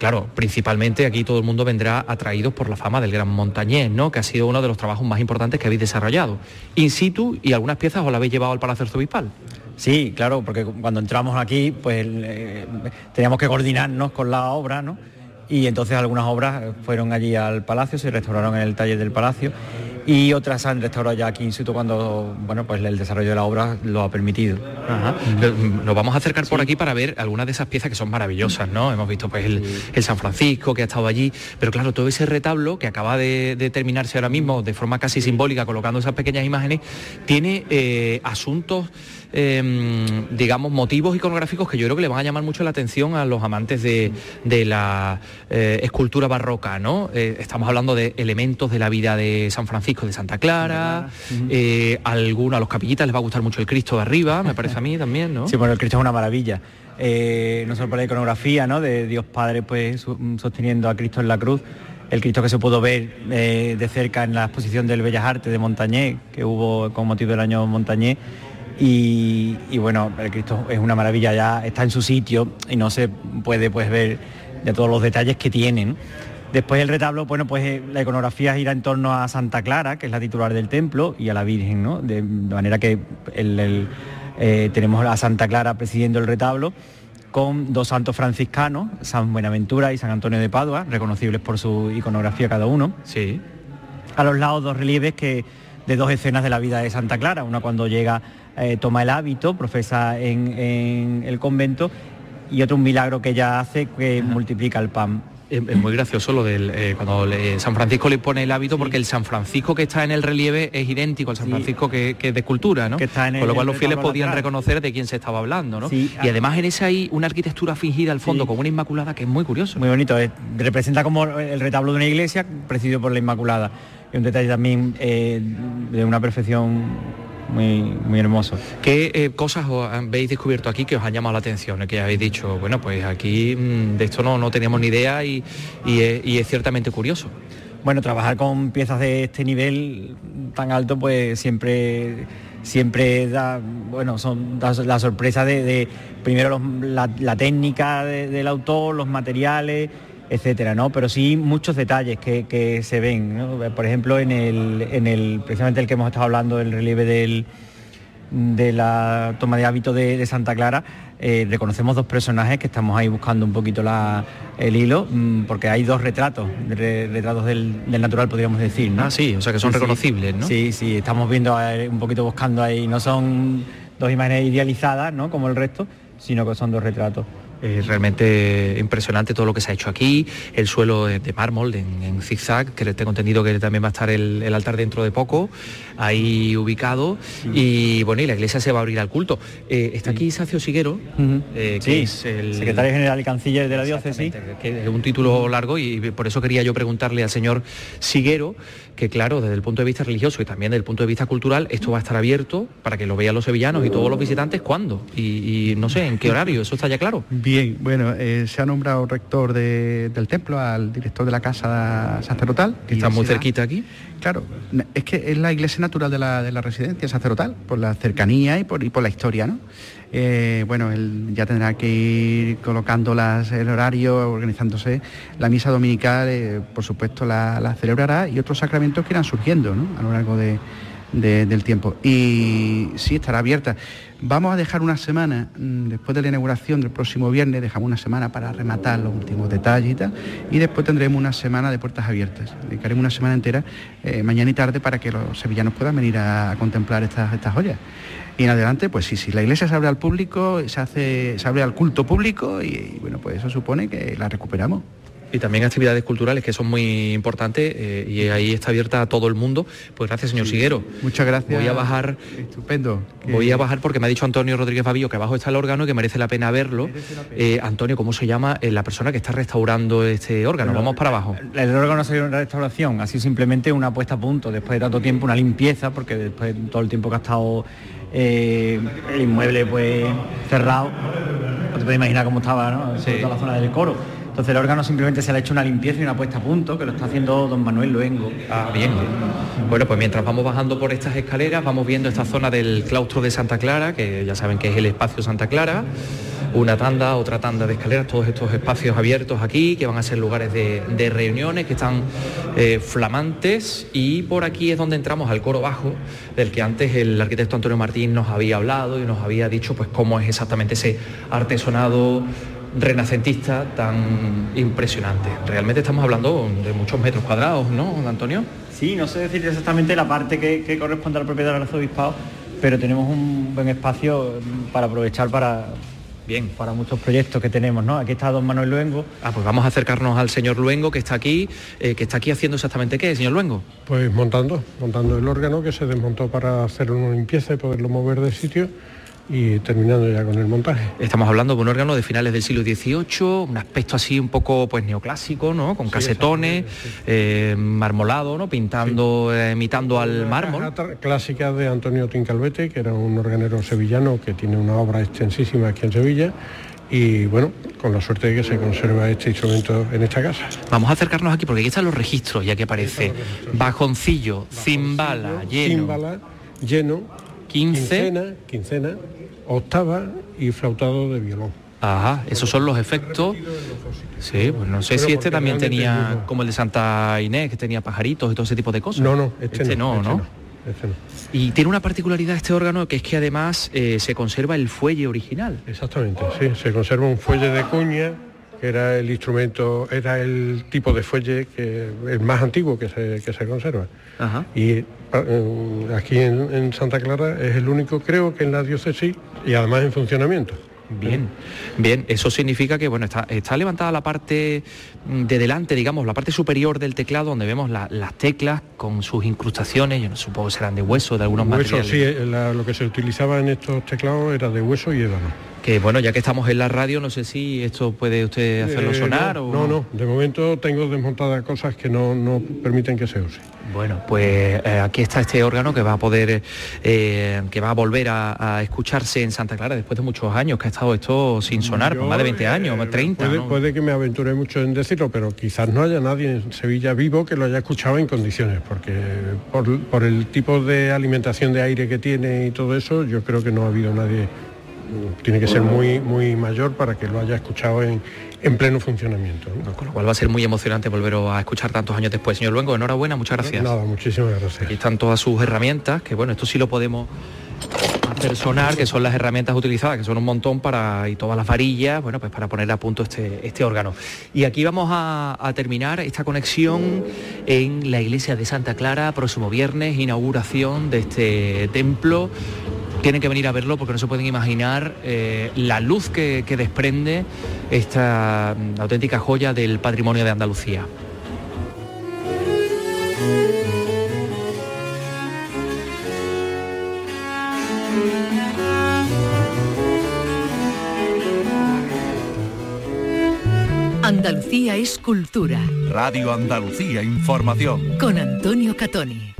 Claro, principalmente aquí todo el mundo vendrá atraído por la fama del gran montañés, ¿no? Que ha sido uno de los trabajos más importantes que habéis desarrollado. In situ y algunas piezas os la habéis llevado al Palacio Arzobispal. Sí, claro, porque cuando entramos aquí, pues eh, teníamos que coordinarnos con la obra, ¿no? Y entonces algunas obras fueron allí al palacio, se restauraron en el taller del palacio y otras han restaurado ya aquí in situ cuando bueno pues el desarrollo de la obra lo ha permitido. Nos vamos a acercar por aquí para ver algunas de esas piezas que son maravillosas, ¿no? Hemos visto pues el, San Francisco que ha estado allí, pero claro, todo ese retablo que acaba de, terminarse ahora mismo de forma casi simbólica, colocando esas pequeñas imágenes, tiene eh, asuntos Em, digamos, motivos iconográficos que yo creo que le van a llamar mucho la atención a los amantes de, la eh, escultura barroca, ¿no? Eh, estamos hablando de elementos de la vida de San Francisco de Santa Clara, eh, algunos, a los capillitas les va a gustar mucho el Cristo de arriba, me parece a mí también, ¿no? Sí, bueno, el Cristo es una maravilla. no solo por la iconografía, ¿no? De Dios Padre pues sosteniendo a Cristo en la cruz, el Cristo que se pudo ver de cerca en la exposición del Bellas Artes de Montañé, que hubo con motivo del año Montañé, y, bueno, el Cristo es una maravilla, ya está en su sitio y no se puede pues, ver de todos los detalles que tienen. Después el retablo, bueno, pues eh, la iconografía gira en torno a Santa Clara, que es la titular del templo, y a la Virgen, ¿no? De, manera que eh, tenemos a Santa Clara presidiendo el retablo con dos santos franciscanos, San Buenaventura y San Antonio de Padua, reconocibles por su iconografía cada uno. Sí. A los lados dos relieves que, de dos escenas de la vida de Santa Clara, una cuando llega eh, toma el hábito, profesa en, el convento y otro un milagro que ella hace que multiplica el pan. Es, muy gracioso lo del eh, cuando San Francisco le pone el hábito porque el San Francisco que está en el relieve es idéntico al San Francisco que, es de escultura, ¿no? Con lo cual los fieles podían reconocer de quién se estaba hablando, ¿no? y además en ese hay una arquitectura fingida al fondo con una inmaculada que es muy curioso. Muy bonito, representa como el retablo de una iglesia presidido por la Inmaculada. Y un detalle también eh, de una perfección muy, muy hermoso. ¿Qué eh, cosas habéis descubierto aquí que os han llamado la atención? Que habéis dicho, bueno, pues aquí mm, de esto no, no teníamos ni idea y, es, ciertamente curioso. Bueno, trabajar con piezas de este nivel tan alto, pues siempre siempre da, bueno, son la sorpresa de, primero la, técnica del autor, los materiales, etcétera, ¿no? Pero sí muchos detalles que, se ven, Por ejemplo, en el, en el, precisamente el que hemos estado hablando, el relieve del, de la toma de hábito de, Santa Clara, eh, reconocemos dos personajes que estamos ahí buscando un poquito el hilo, mm, porque hay dos retratos, retratos del, natural podríamos decir, ¿no? Ah, sí, o sea que son reconocibles, ¿no? Sí, sí, estamos viendo un poquito buscando ahí, no son dos imágenes idealizadas, ¿no? Como el resto, sino que son dos retratos Es realmente impresionante todo lo que se ha hecho aquí, el suelo de, de mármol en, en zigzag, que tengo entendido que también va a estar el, el altar dentro de poco, ahí ubicado, y bueno, y la iglesia se va a abrir al culto. Eh, está aquí Sacio Siguero, eh, que Sí, es el secretario general y canciller de la diócesis. que es un título largo y por eso quería yo preguntarle al señor Siguero que claro, desde el punto de vista religioso y también desde el punto de vista cultural, esto va a estar abierto para que lo vean los sevillanos y todos los visitantes cuándo y, y no sé en qué horario, eso está ya claro. Bien, bueno, eh, se ha nombrado rector de- del templo al director de la casa sacerdotal. Que está muy cerquita aquí. Claro, es que es la iglesia natural de la, de la residencia sacerdotal, por la cercanía y por, y por la historia, ¿no? Eh, bueno, él ya tendrá que ir colocando las, el horario, organizándose. La misa dominical, eh, por supuesto, la, la celebrará y otros sacramentos que irán surgiendo ¿no? a lo largo de- de- del tiempo. Y sí, estará abierta. Vamos a dejar una semana, mm, después de la inauguración del próximo viernes, dejamos una semana para rematar los últimos detalles y tal, y después tendremos una semana de puertas abiertas. Dedicaremos una semana entera, eh, mañana y tarde, para que los sevillanos puedan venir a, contemplar estas, estas joyas. Y en adelante, pues sí, sí, la iglesia se abre al público, se, hace, se abre al culto público y, bueno, pues eso supone que la recuperamos. Y también actividades culturales que son muy importantes eh, y ahí está abierta a todo el mundo. Pues gracias, señor Siguero. Muchas gracias. Voy a bajar. Estupendo. Voy a bajar porque me ha dicho Antonio Rodríguez Babillo que abajo está el órgano y que merece la pena verlo. Eh, Antonio, ¿cómo se llama eh, la persona que está restaurando este órgano? Bueno, Vamos para abajo. El órgano ha sido una restauración, ha sido simplemente una puesta a punto, después de tanto tiempo, una limpieza, porque después de todo el tiempo que ha estado eh, el inmueble pues cerrado, no te puedes imaginar cómo estaba, ¿no? Toda la zona del coro. Entonces el órgano simplemente se le ha hecho una limpieza y una puesta a punto, que lo está haciendo don Manuel Luengo. Ah, bien. Bueno, pues mientras vamos bajando por estas escaleras, vamos viendo esta zona del claustro de Santa Clara, que ya saben que es el espacio Santa Clara. Una tanda, otra tanda de escaleras, todos estos espacios abiertos aquí, que van a ser lugares de, reuniones, que están eh, flamantes. Y por aquí es donde entramos al coro bajo, del que antes el arquitecto Antonio Martín nos había hablado y nos había dicho pues cómo es exactamente ese artesonado renacentista tan impresionante. Realmente estamos hablando de muchos metros cuadrados, ¿no, Antonio? Sí, no sé decir exactamente la parte que, que corresponde al propiedad del arzobispado, pero tenemos un buen espacio para aprovechar para, Bien. para muchos proyectos que tenemos, ¿no? Aquí está don Manuel Luengo. Ah, pues vamos a acercarnos al señor Luengo que está aquí, eh, que está aquí haciendo exactamente qué, señor Luengo. Pues montando, montando el órgano que se desmontó para hacer una limpieza y poderlo mover de sitio y terminando ya con el montaje. Estamos hablando de un órgano de finales del siglo XVIII, un aspecto así un poco pues neoclásico, ¿no? Con casetones, eh, marmolado, ¿no? Pintando, eh, imitando al mármol. Caja Clásica de Antonio Tincalvete, que era un organero sevillano que tiene una obra extensísima aquí en Sevilla. Y bueno, con la suerte de que se conserva este instrumento en esta casa. Vamos a acercarnos aquí porque aquí están los registros, ya que aparece bajoncillo, cimbala, lleno, quince. quincena, quincena, octava y flautado de violón. Ajá, esos son los efectos. Sí, pues no sé si este también tenía, como el de Santa Inés, que tenía pajaritos y todo ese tipo de cosas. No, no, este, no, este ¿no? no, este no. Y tiene una particularidad este órgano que es que además eh, se conserva el fuelle original. Exactamente, sí, se conserva un fuelle de cuña, que era el instrumento, era el tipo de fuelle que el más antiguo que se, que se conserva. Ajá. Y aquí en, en Santa Clara es el único, creo que en la diócesis, y además en funcionamiento. Bien, bien, eso significa que bueno, está, está levantada la parte de delante, digamos, la parte superior del teclado donde vemos la- las teclas con sus incrustaciones, yo no supongo que serán de hueso, de algunos Hueso, materiales. sí, eh, la- lo que se utilizaba en estos teclados era de hueso y ébano. Que bueno, ya que estamos en la radio, no sé si esto puede usted hacerlo Eh, sonar no, o no, no, de momento tengo desmontadas cosas que no, no permiten que se use. Bueno, pues eh, aquí está este órgano que va a poder, eh, que va a volver a, a escucharse en Santa Clara después de muchos años que ha estado esto sin sonar, Yo, pues más de 20 eh, años, más 30. Puede, ¿no? puede que me aventure mucho en decirlo, pero quizás no haya nadie en Sevilla vivo que lo haya escuchado en condiciones, porque por, por el tipo de alimentación de aire que tiene y todo eso, yo creo que no ha habido nadie. Tiene que ser muy, muy mayor para que lo haya escuchado en, en pleno funcionamiento. ¿no? Con lo cual va a ser muy emocionante volver a escuchar tantos años después. Señor Luengo, enhorabuena, muchas gracias. Nada, muchísimas gracias. Aquí están todas sus herramientas, que bueno, esto sí lo podemos hacer sonar, que son las herramientas utilizadas, que son un montón para, y todas las varillas, bueno, pues para poner a punto este, este órgano. Y aquí vamos a, a terminar esta conexión en la iglesia de Santa Clara, próximo viernes, inauguración de este templo tienen que venir a verlo porque no se pueden imaginar eh, la luz que, que desprende esta mm, auténtica joya del patrimonio de Andalucía. Andalucía es cultura. Radio Andalucía Información. Con Antonio Catoni.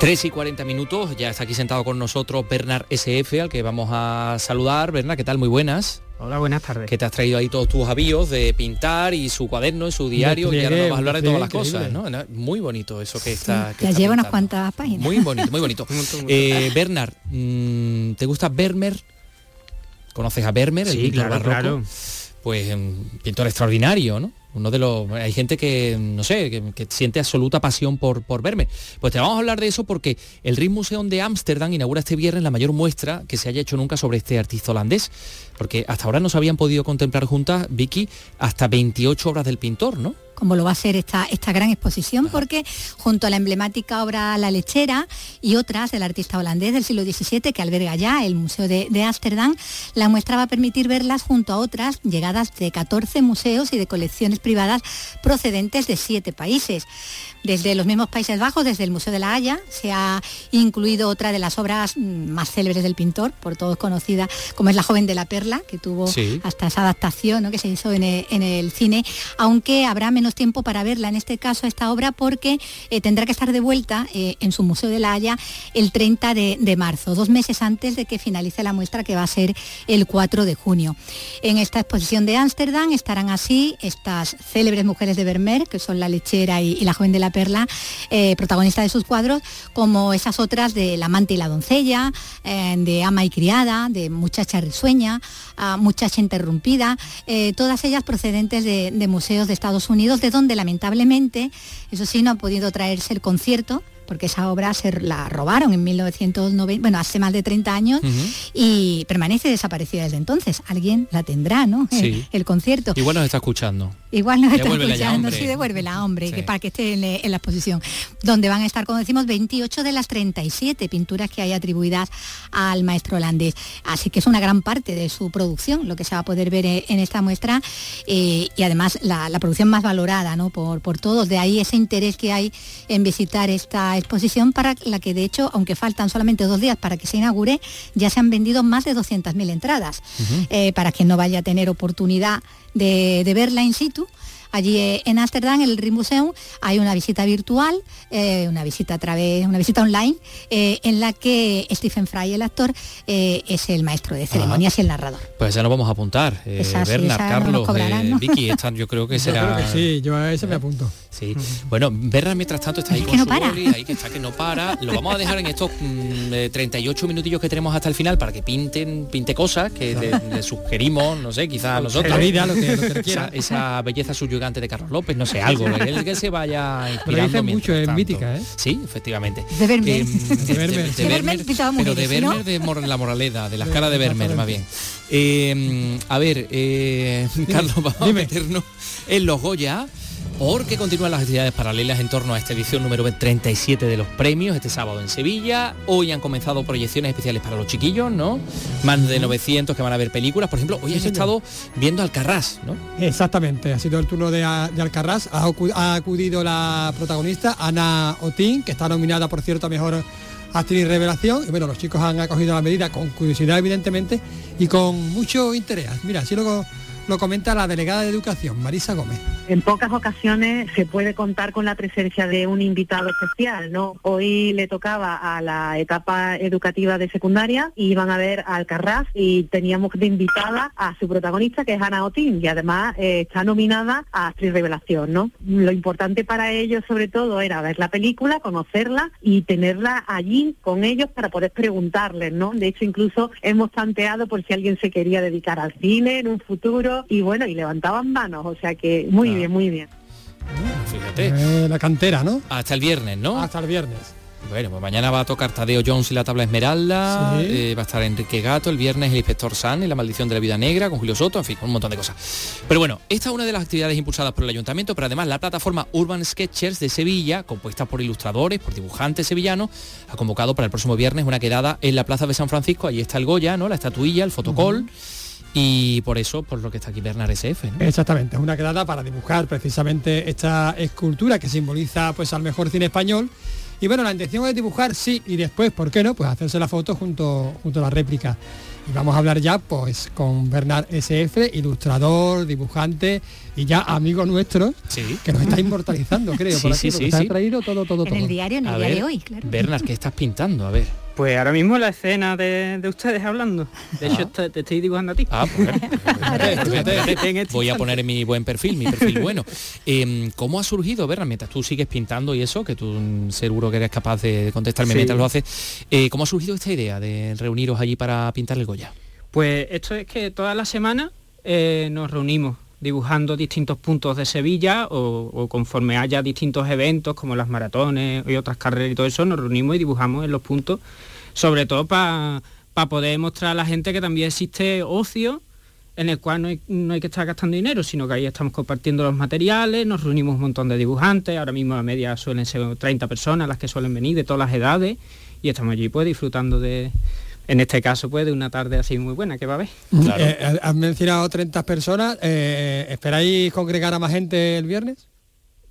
Tres y 40 minutos, ya está aquí sentado con nosotros Bernard SF, al que vamos a saludar. Bernard, ¿qué tal? Muy buenas. Hola, buenas tardes. Que te has traído ahí todos tus avíos de pintar y su cuaderno y su diario y ahora nos vas a hablar de todas las cosas, ¿no? Muy bonito eso que está. ya lleva unas cuantas páginas. Muy bonito, muy bonito. eh, Bernard, mm, ¿te gusta Vermeer? ¿Conoces a Vermeer, el Sí, pintor claro, barroco? claro. Pues mm, pintor extraordinario, ¿no? Uno de los. Hay gente que, no sé, que, que siente absoluta pasión por, por verme. Pues te vamos a hablar de eso porque el Rijksmuseum de Ámsterdam inaugura este viernes la mayor muestra que se haya hecho nunca sobre este artista holandés. Porque hasta ahora no se habían podido contemplar juntas, Vicky, hasta 28 obras del pintor, ¿no? Como lo va a ser esta, esta gran exposición, porque junto a la emblemática obra La Lechera y otras del artista holandés del siglo XVII que alberga ya el Museo de de Ámsterdam, la muestra va a permitir verlas junto a otras llegadas de 14 museos y de colecciones privadas procedentes de siete países. Desde los mismos Países Bajos, desde el Museo de la Haya, se ha incluido otra de las obras mm, más célebres del pintor, por todos conocida, como es La joven de la perla, que tuvo Sí. hasta esa adaptación ¿no? que se hizo en el, en el cine, aunque habrá menos tiempo para verla en este caso, esta obra, porque eh, tendrá que estar de vuelta eh, en su Museo de la Haya el 30 de, de marzo, dos meses antes de que finalice la muestra, que va a ser el 4 de junio. En esta exposición de Ámsterdam estarán así estas célebres mujeres de Vermeer, que son la lechera y, y la joven de la perla, eh, protagonista de sus cuadros, como esas otras de La amante y la doncella, eh, de ama y criada, de muchacha risueña, muchacha interrumpida, eh, todas ellas procedentes de, de museos de Estados Unidos, de donde lamentablemente, eso sí, no ha podido traerse el concierto porque esa obra se la robaron en 1990, bueno, hace más de 30 años y permanece desaparecida desde entonces. Alguien la tendrá, ¿no? Sí. El concierto. Igual nos está escuchando. Igual nos está Devuélvela escuchando, sí, devuélvela, hombre, Sí. que para que esté en, en la exposición, donde van a estar, como decimos, 28 de las 37 pinturas que hay atribuidas al maestro holandés. Así que es una gran parte de su producción, lo que se va a poder ver eh, en esta muestra, eh, y además la, la producción más valorada ¿no? por, por todos. De ahí ese interés que hay en visitar esta exposición, para la que de hecho, aunque faltan solamente dos días para que se inaugure, ya se han vendido más de 200.000 entradas eh, para quien no vaya a tener oportunidad de, de verla in situ. Allí eh, en Ámsterdam, en el Rijksmuseum, hay una visita virtual, eh, una visita a través, una visita online, eh, en la que Stephen Fry, el actor, eh, es el maestro de ceremonias y el narrador. Pues ya nos vamos a apuntar. Eh, Esa Bernard, esa no nos Carlos, cobrarán, eh, ¿no? Vicky, esta yo creo que Yo será... creo que sí, yo a ese me apunto. Sí. Bueno, Bernard mientras tanto está ahí Es con que no su para. boli, ahí que está que no para. Lo vamos a dejar en estos mm, eh, 38 minutillos que tenemos hasta el final para que pinten, pinte cosas que le, le sugerimos, no sé, quizás a nosotros. La vida, lo que- lo que esa, belleza subyugante de Carlos López, no sé, algo, el que se vaya inspirando. mucho, es tanto. mítica, ¿eh? Sí, efectivamente. De Vermeer. Eh, De Vermeer. De Vermeer pintaba pero de. Vermeer de Mor- la moraleda, de las caras de Vermeer, más bien. Eh, a ver, eh, Carlos, vamos a meternos en los Goya. Porque continúan las actividades paralelas en torno a esta edición número 37 de los premios, este sábado en Sevilla. Hoy han comenzado proyecciones especiales para los chiquillos, ¿no? Más de 900 que van a ver películas. Por ejemplo, hoy han estado viendo Alcarrás, ¿no? Exactamente, ha sido el turno de, de Alcarrás, ha, acu- ha acudido la protagonista, Ana Otín, que está nominada, por cierto, a Mejor Actriz Revelación, y bueno, los chicos han acogido la medida con curiosidad, evidentemente, y con mucho interés. Mira, así lo, lo comenta la delegada de Educación, Marisa Gómez. En pocas ocasiones se puede contar con la presencia de un invitado especial, ¿no? Hoy le tocaba a la etapa educativa de secundaria y iban a ver a Alcarrás y teníamos de invitada a su protagonista que es Ana Otín y además eh, está nominada a Actriz Revelación, ¿no? Lo importante para ellos sobre todo era ver la película, conocerla y tenerla allí con ellos para poder preguntarles, ¿no? De hecho incluso hemos tanteado por si alguien se quería dedicar al cine en un futuro y bueno, y levantaban manos, o sea que muy bien, muy bien. Fíjate. Eh, la cantera, ¿no? Hasta el viernes, ¿no? Hasta el viernes. Bueno, pues mañana va a tocar Tadeo Jones y la tabla Esmeralda, Sí. eh, va a estar Enrique Gato, el viernes el inspector San y la maldición de la vida negra con Julio Soto, en fin, un montón de cosas. Pero bueno, esta es una de las actividades impulsadas por el ayuntamiento, pero además la plataforma Urban Sketchers de Sevilla, compuesta por ilustradores, por dibujantes sevillanos, ha convocado para el próximo viernes una quedada en la Plaza de San Francisco, allí está el Goya, ¿no? La estatuilla, el fotocall. Y por eso, por lo que está aquí Bernard SF, ¿no? Exactamente, es una quedada para dibujar precisamente esta escultura que simboliza pues al mejor cine español. Y bueno, la intención es dibujar, sí, y después, ¿por qué no? Pues hacerse la foto junto, junto a la réplica. Y vamos a hablar ya pues con Bernard SF, ilustrador, dibujante y ya amigo nuestro, Sí. que nos está inmortalizando, creo, Sí, por sí, aquí, sí, porque se ha sí. traído todo, todo, En todo. el diario, en el A día de hoy, claro. Bernard, ¿qué estás pintando? A ver. Pues ahora mismo la escena de, de ustedes hablando. De hecho, te, te estoy dibujando a ti. Ah, pues, fíjate, fíjate. En este Voy a poner mi buen perfil, mi perfil bueno. Em, ¿Cómo ha surgido, Bernard, mientras tú sigues pintando y eso, que tú mm, seguro que eres capaz de contestarme Sí. mientras lo haces, eh, ¿cómo ha surgido esta idea de reuniros allí para pintar el Goya? Pues esto es que toda la semana eh, nos reunimos dibujando distintos puntos de Sevilla o, conforme haya distintos eventos como las maratones y otras carreras y todo eso, nos reunimos y dibujamos en los puntos, sobre todo para poder mostrar a la gente que también existe ocio en el cual no hay, no hay que estar gastando dinero, sino que ahí estamos compartiendo los materiales, nos reunimos un montón de dibujantes, ahora mismo la media suelen ser 30 personas las que suelen venir de todas las edades y estamos allí pues disfrutando de, en este caso pues de una tarde así muy buena que va a haber. Eh, has mencionado 30 personas, eh, ¿esperáis congregar a más gente el viernes?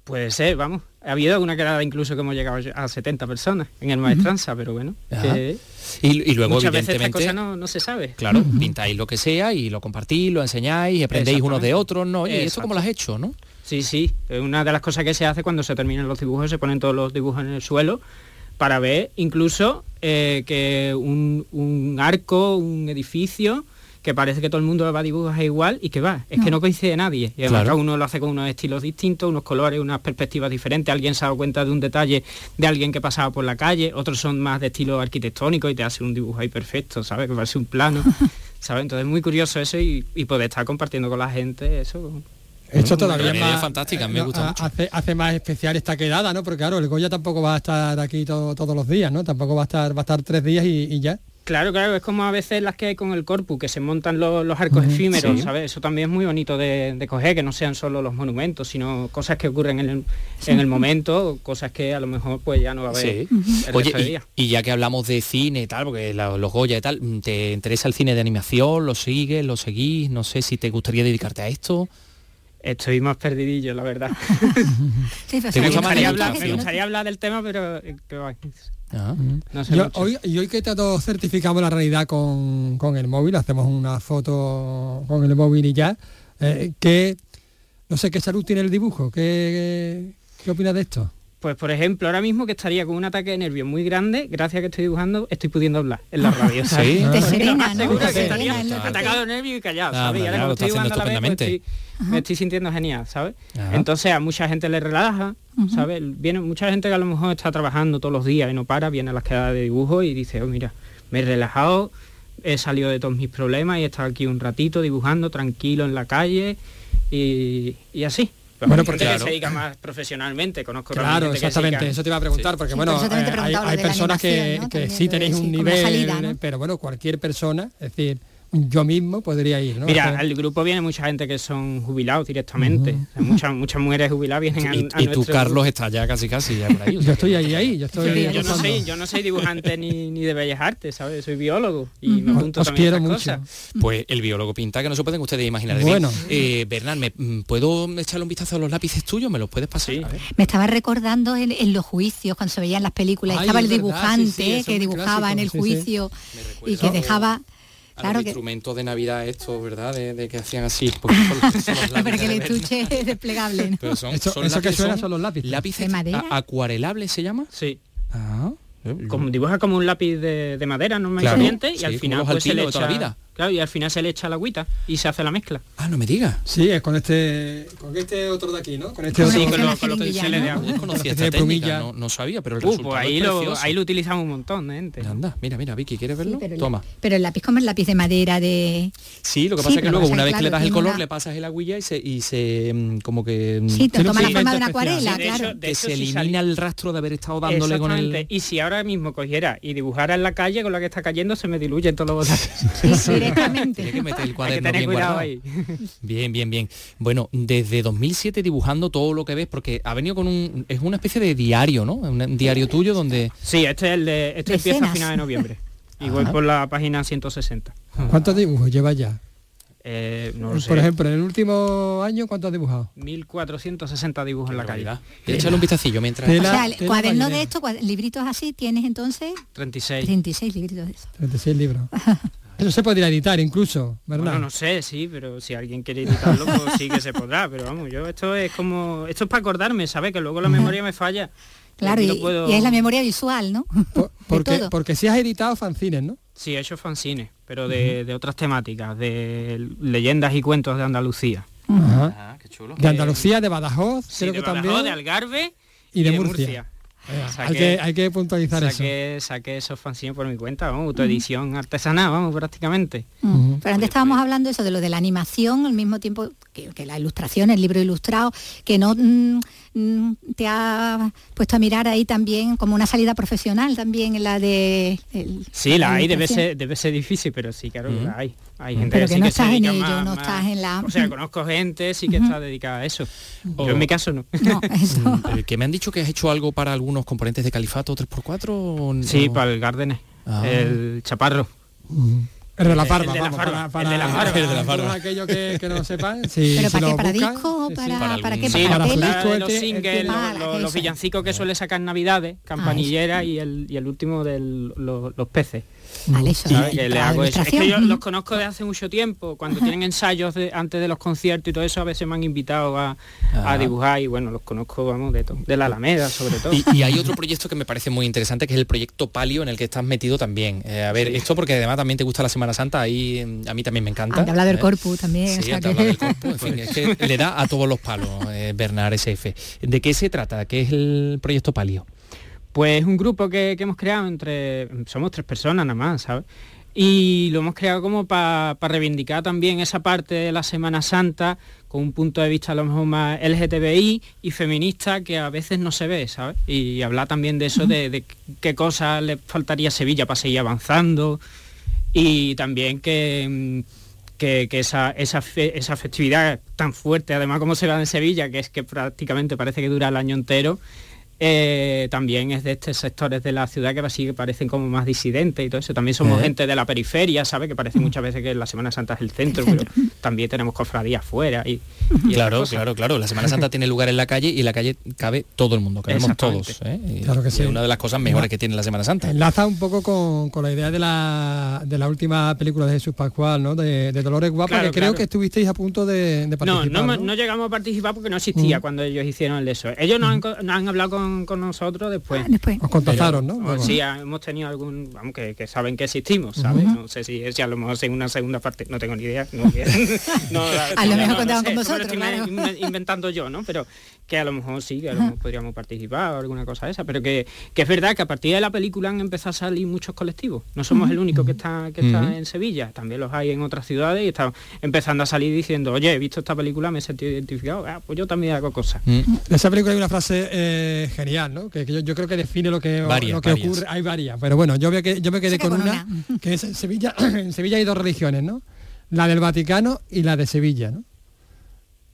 Puede ser, vamos. Ha habido alguna quedada incluso que hemos llegado a 70 personas en el Maestranza, pero bueno. Que Y, y luego, muchas veces esta evidentemente, cosa no, no se sabe. claro, pintáis lo que sea y lo compartís, lo enseñáis, aprendéis unos de otros, ¿no? Oye, ¿y ¿eso cómo lo has hecho, no? Sí, sí. Es Una de las cosas que se hace cuando se terminan los dibujos, se ponen todos los dibujos en el suelo para ver incluso eh, que un, un arco, un edificio, que parece que todo el mundo va a dibujar igual y que va, es que no coincide nadie. Y además Claro. uno lo hace con unos estilos distintos, unos colores, unas perspectivas diferentes. Alguien se ha dado cuenta de un detalle de alguien que pasaba por la calle, otros son más de estilo arquitectónico y te hace un dibujo ahí perfecto, ¿sabes? Que parece un plano. ¿sabes? Entonces es muy curioso eso y, y poder estar compartiendo con la gente eso. Esto Una todavía es idea más, fantástica, me gusta mucho. Hace, hace más especial esta quedada, ¿no? Porque claro, el Goya tampoco va a estar aquí todo- todos los días, ¿no? Tampoco va a estar, va a estar tres días y, y ya. Claro, claro, es como a veces las que hay con el corpus, que se montan los, los arcos efímeros, sí. ¿sabes? Eso también es muy bonito de, de coger, que no sean solo los monumentos, sino cosas que ocurren en el, en el momento, cosas que a lo mejor pues ya no va a haber Sí. el Oye, resto de y, día. y ya que hablamos de cine y tal, porque la- los Goya y tal, ¿te interesa el cine de animación? ¿Lo sigues? ¿Lo seguís? No sé si te gustaría dedicarte a esto. Estoy más perdidillo, la verdad. Sí, pues ¿Te me, gustaría la hablar, ilustración? me gustaría hablar del tema, pero eh, que Ah. no sé Yo- mucho. hoy, y hoy que todos certificamos la realidad con, con el móvil, hacemos una foto con el móvil y ya, eh, ¿qué, no sé qué salud tiene el dibujo? ¿Qué, qué opinas de esto? Pues por ejemplo, ahora mismo que estaría con un ataque de nervios muy grande, gracias a que estoy dibujando, estoy pudiendo hablar en la radio. Sí. Te serena, ¿no? seguro que estaría atacado de nervios y callado, Ah, ¿sabes? Y ahora claro, estoy dibujando a la vez, pues estoy- me estoy sintiendo genial, ¿sabes? Ajá. Entonces a mucha gente le relaja, ¿sabes? Viene mucha gente que a lo mejor está trabajando todos los días y no para, viene a las quedadas de dibujo y dice, oh mira, me he relajado, he salido de todos mis problemas y he estado aquí un ratito dibujando tranquilo en la calle y, y así. Pero Bueno, porque- Claro. se dedica más profesionalmente, conozco Claro, que exactamente, eso te iba a preguntar, porque bueno, eh, hay, hay personas que, que sí tenéis un nivel, salida, ¿no? pero bueno, cualquier persona, es decir, yo mismo podría ir, ¿no? Mira, al grupo viene mucha gente que son jubilados directamente. O sea, muchas, muchas mujeres jubiladas vienen a, Y, a y tú, nuestro Carlos, grupo. estás ya casi casi ya por ahí. yo estoy ahí, ahí, yo estoy... yo, no soy, yo no soy dibujante ni, ni de bellas artes, ¿sabes? Soy biólogo y me apunto os también quiero mucho. cosas. Pues el biólogo pinta que no se pueden ustedes imaginar. de mí. Bueno. Eh, Bernard, ¿me, mm, ¿puedo echarle un vistazo a los lápices tuyos? ¿Me los puedes pasar? A ver. Me estaba recordando en, en los juicios, cuando se veían las películas, Ay, estaba el verdad, dibujante sí, que dibujaba en el juicio y que dejaba... Claro los que... instrumentos de Navidad estos, ¿verdad? De, de que hacían así. porque son los- son los Para que lápices el estuche es desplegable. ¿no? Pero son, Eso- son eso que lápices- suena son los lápices. Lápices ¿De madera? acuarelables se llama. Sí. Ah. Como, dibuja como un lápiz de, de madera normal y Claro, y sí, al final pues se le toda la echa- vida. Claro, y al final se le echa la agüita y se hace la mezcla. Ah, no me diga. Sí, es con este con este otro de aquí, ¿no? Con este Sí, otro con los- con los pinceles de agua. No conocía Tiene esta técnica, plumilla. no, no sabía, pero el Uh, resultado pues ahí es lo, ahí lo utilizamos un montón de gente. Anda, mira, mira, Vicky, ¿quieres verlo? pero el- Toma. Pero el lápiz como el lápiz de madera de... Sí, lo que Sí, pasa es que luego una vez que le das el color una- le pasas el agüilla y se, y se mm, como que mm, Sí, te toma la forma de una especial. acuarela, claro. que se elimina el rastro de haber estado dándole con el. Y si ahora mismo cogiera y dibujara en la calle con la que está cayendo, se me diluyen todos los botones. Directamente. Tiene que meter el Hay que cuaderno tener bien cuidado guardado. ahí. Bien, bien, bien. Bueno, desde 2007 dibujando todo lo que ves, porque ha venido con un... Es una especie de diario, ¿no? Un, un diario tuyo donde... Sí, este es el de, este empieza a escenas. final de noviembre. Y voy Ajá. por la página 160. ¿Cuántos dibujos llevas ya? Eh, no lo sé. Por ejemplo, en el último año, ¿cuántos has dibujado? 1460 dibujos en la calle. Échale un vistacillo mientras... O sea, el cuaderno de estos, cuad- libritos así, tienes entonces 36. 36 libritos de eso. 36 libros. Eso se podría editar incluso, ¿verdad? Bueno, no sé, sí, pero si alguien quiere editarlo, pues sí que se podrá. Pero vamos, yo esto es como... Esto es para acordarme, ¿sabes? Que luego la memoria me falla. Claro, y, lo puedo- y es la memoria visual, ¿no? Por- porque, porque si has editado fanzines, ¿no? Sí, he hecho fanzines, pero de, de otras temáticas, de leyendas y cuentos de Andalucía. Ajá. Ah, qué chulo. De Andalucía, de Badajoz, Sí, creo de que Badajoz, también. de Algarve y de Murcia. Hay, Saqué- que, hay que puntualizar eso. Saqué, saqué esos fanzines por mi cuenta, vamos, autoedición artesanal, vamos, prácticamente. Pero antes estábamos hablando eso de lo de la animación al mismo tiempo que, que la ilustración, el libro ilustrado, que no mm, te ha puesto a mirar ahí también como una salida profesional también en la de el- Sí, la hay, debe ser, debe ser difícil, pero sí, claro, la hay. Hay gente Pero que que sí no que se estás en ello, más- no más- estás en la- O sea, conozco gente sí que está dedicada a eso. Yo en mi caso no. No, eso. Mm, que me han dicho que has hecho algo para algunos componentes de Califato 3x4 o no? Sí, para el Gardener, Ah. el chaparro. La El de la para, el de la para El de la todos aquellos que, que no sepan. si- ¿Pero si para qué? ¿Para disco o sí, sí. para, Para qué? Sí, ¿Para los que- el singles, los, Ah, los- los villancicos que suele sacar en Navidades, Campanillera y, el, y el último de los, los peces. Vale, eso. ¿sabes? y Que le para la hago eso. Es que yo los conozco de hace mucho tiempo, cuando tienen ensayos de- antes de los conciertos y todo eso, a veces me han invitado a, a dibujar y bueno, los conozco, vamos, de, to- de la Alameda sobre todo. Y, y hay otro proyecto que me parece muy interesante, que es el proyecto Palio, en el que estás metido también. Eh, a ver, esto porque además también te gusta la Semana Santa, ahí mm, a mí también me encanta. Ah, te habla del ¿eh? corpus también. o Sí, sea te que- habla del corpus, en fin, es que le da a todos los palos eh, Bernard SF. ¿De qué se trata? ¿Qué es el proyecto Palio? Pues un grupo que, que hemos creado entre, somos tres personas nada más, ¿sabes? Y lo hemos creado como para reivindicar también esa parte de la Semana Santa con un punto de vista a lo mejor más LGTBI y feminista que a veces no se ve, ¿sabes? Y hablar también de eso, de, de qué cosas le faltaría a Sevilla para seguir avanzando y también que, que, que esa, esa, fe- esa festividad tan fuerte, además como se va en Sevilla, que es que prácticamente parece que dura el año entero, eh, también es de estos sectores de la ciudad que así que parecen como más disidentes y todo eso. También somos Eh. gente de la periferia, ¿sabe? Que parece muchas veces que la Semana Santa es el centro, pero también tenemos cofradías fuera y, y Claro, claro, claro. La Semana Santa tiene lugar en la calle y en la calle cabe todo el mundo, cabemos todos. ¿eh? Y- Claro que y sí. Es una de las cosas mejores que tiene la Semana Santa. Enlaza un poco con, con la idea de la, de la última película de Jesús Pascual, ¿no? De, de Dolores Guapa, Claro, que creo que estuvisteis a punto de, de No, participar. no, ¿no? no llegamos a participar porque no existía Mm. cuando ellos hicieron el de eso. Ellos nos, han, co- nos han hablado con, con nosotros después. Después. Os contactaron, ¿no? O Luego. sí, ah, hemos tenido algún, vamos, que, que saben que existimos. No sé si, si a lo mejor en una segunda parte, no tengo ni idea. No, que- no, A lo mejor no contaban con esto me lo vosotros, estoy claro. in- inventando yo, ¿no? Pero que a lo mejor sí, que a lo mejor podríamos participar o alguna cosa de esa, pero que, que es verdad que a partir de la película han empezado a salir muchos colectivos. No somos el único que está, que está en Sevilla, también los hay en otras ciudades y están empezando a salir diciendo, oye, he visto esta película, me he sentido identificado, ah, pues yo también hago cosas. Mm. De esa película hay una frase eh, genial, ¿no? Que, que yo, yo creo que define lo que, Varias, lo que varias. ocurre. Hay varias, pero bueno, yo, veo que, yo me quedé con con una, que es en Sevilla, en Sevilla hay dos religiones, ¿no? La del Vaticano y la de Sevilla, ¿no?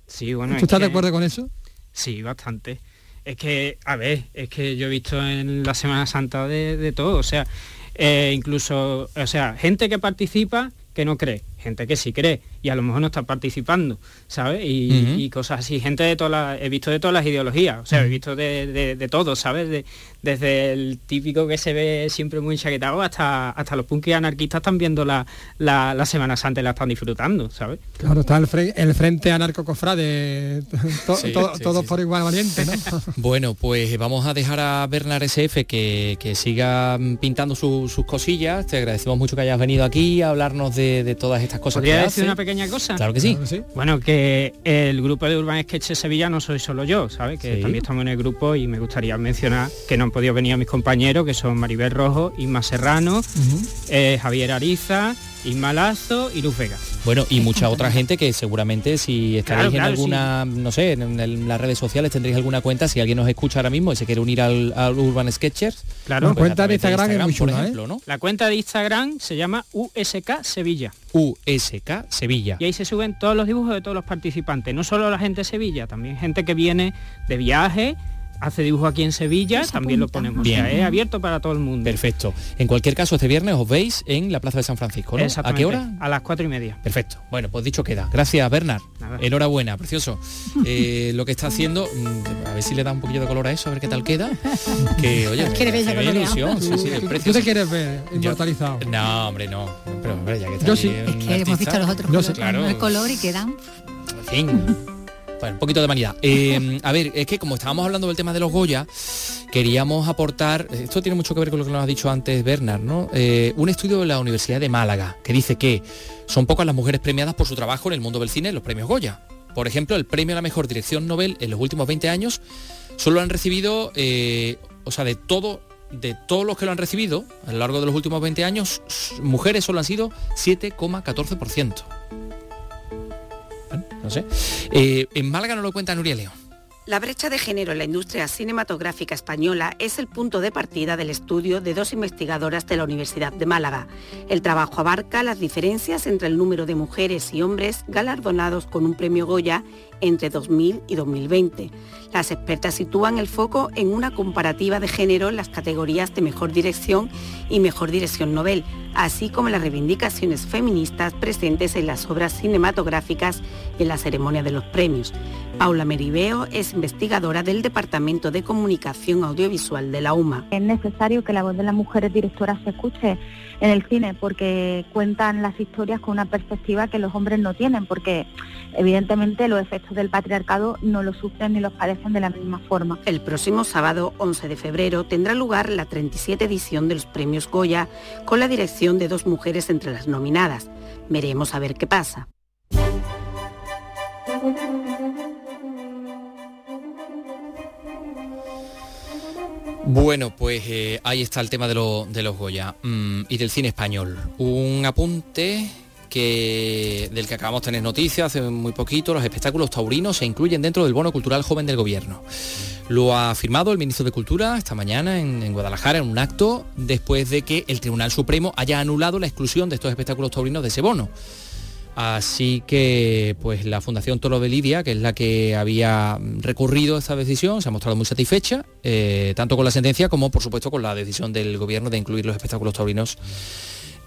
Sí, bueno, ¿Tú es estás de acuerdo con eso? Sí, bastante. Es que, a ver, es que yo he visto en la Semana Santa de, de todo, o sea, eh, incluso, o sea, gente que participa que no cree, gente que sí cree y a lo mejor no está participando, ¿sabes? Y, cosas así, gente de todas las, he visto de todas las ideologías, o sea, he visto de, de, todo, ¿sabes? desde el típico que se ve siempre muy chaquetado hasta, hasta los punkis anarquistas están viendo la, la, Semana Santa y la están disfrutando, ¿sabes? Claro, está el, el frente anarco cofrade, todos por igual valiente, ¿no? bueno, pues vamos a dejar a Bernard SF que, que siga pintando sus cosillas, te agradecemos mucho que hayas venido aquí a hablarnos de, todas estas cosas. ¿Podría decir una pequeña cosa? Claro que sí. Bueno, que el grupo de Urban Sketch Sevilla no soy solo yo, ¿sabes? Que también estamos en el grupo y me gustaría mencionar que no han podido venir a mis compañeros, que son Maribel Rojo, Isma Serrano, eh, Javier Ariza, Ismalazo y Luz Vega. Bueno, y mucha otra gente que seguramente si estaréis en alguna, no sé, en, las redes sociales tendréis alguna cuenta, si alguien nos escucha ahora mismo y se quiere unir al, Urban Sketchers. Claro, la pues cuenta de Instagram, es muy por ¿eh? ejemplo, ¿no? La cuenta de Instagram se llama USK Sevilla. USK Sevilla. Y ahí se suben todos los dibujos de todos los participantes, no solo la gente de Sevilla, también gente que viene de viaje hace dibujo aquí en Sevilla, también lo ponemos. Bien. es abierto para todo el mundo. Perfecto. En cualquier caso, este viernes os veis en la Plaza de San Francisco, ¿no? ¿A qué hora? A las cuatro y media. Perfecto. Bueno, pues dicho queda. Gracias, Bernard. Enhorabuena, precioso. Eh, lo que está haciendo, mm, a ver si le da un poquillo de color a eso, a ver qué tal queda. Que, oye, me ilusión. Sí, sí, ¿Tú te quieres ver inmortalizado? no, hombre, no. Pero, hombre, ya que está Yo sí. Es que hemos visto los otros claro. el color y quedan... En fin. Bueno, un poquito de vanidad. Eh, a ver, es que como estábamos hablando del tema de los Goya, queríamos aportar, esto tiene mucho que ver con lo que nos ha dicho antes Bernard, ¿no? Eh, un estudio de la Universidad de Málaga que dice que son pocas las mujeres premiadas por su trabajo en el mundo del cine los premios Goya. Por ejemplo, el premio a la mejor dirección Nobel en los últimos 20 años solo han recibido, eh, o sea, de todo de todos los que lo han recibido a lo largo de los últimos 20 años, mujeres solo han sido 7,14%. No sé. Eh, en Málaga no lo cuenta Nuria León. La brecha de género en la industria cinematográfica española es el punto de partida del estudio de dos investigadoras de la Universidad de Málaga. El trabajo abarca las diferencias entre el número de mujeres y hombres galardonados con un premio Goya entre 2000 y 2020. Las expertas sitúan el foco en una comparativa de género en las categorías de mejor dirección y mejor dirección novel, así como las reivindicaciones feministas presentes en las obras cinematográficas y en la ceremonia de los premios. Paula Meribeo es investigadora del Departamento de Comunicación Audiovisual de la UMA. Es necesario que la voz de las mujeres directoras se escuche en el cine porque cuentan las historias con una perspectiva que los hombres no tienen, porque evidentemente los efectos del patriarcado no los sufren ni los padecen de la misma forma. El próximo sábado 11 de febrero tendrá lugar la 37 edición de los premios Goya con la dirección de dos mujeres entre las nominadas. Veremos a ver qué pasa. Bueno, pues eh, ahí está el tema de, los Goya mm, y del cine español. Un apunte que, del que acabamos de tener noticias hace muy poquito, los espectáculos taurinos se incluyen dentro del bono cultural joven del gobierno. Lo ha afirmado el ministro de Cultura esta mañana en, Guadalajara en un acto después de que el Tribunal Supremo haya anulado la exclusión de estos espectáculos taurinos de ese bono. Así que pues la Fundación Toro de Lidia, que es la que había recurrido a esta decisión, se ha mostrado muy satisfecha, eh, tanto con la sentencia como por supuesto con la decisión del gobierno de incluir los espectáculos taurinos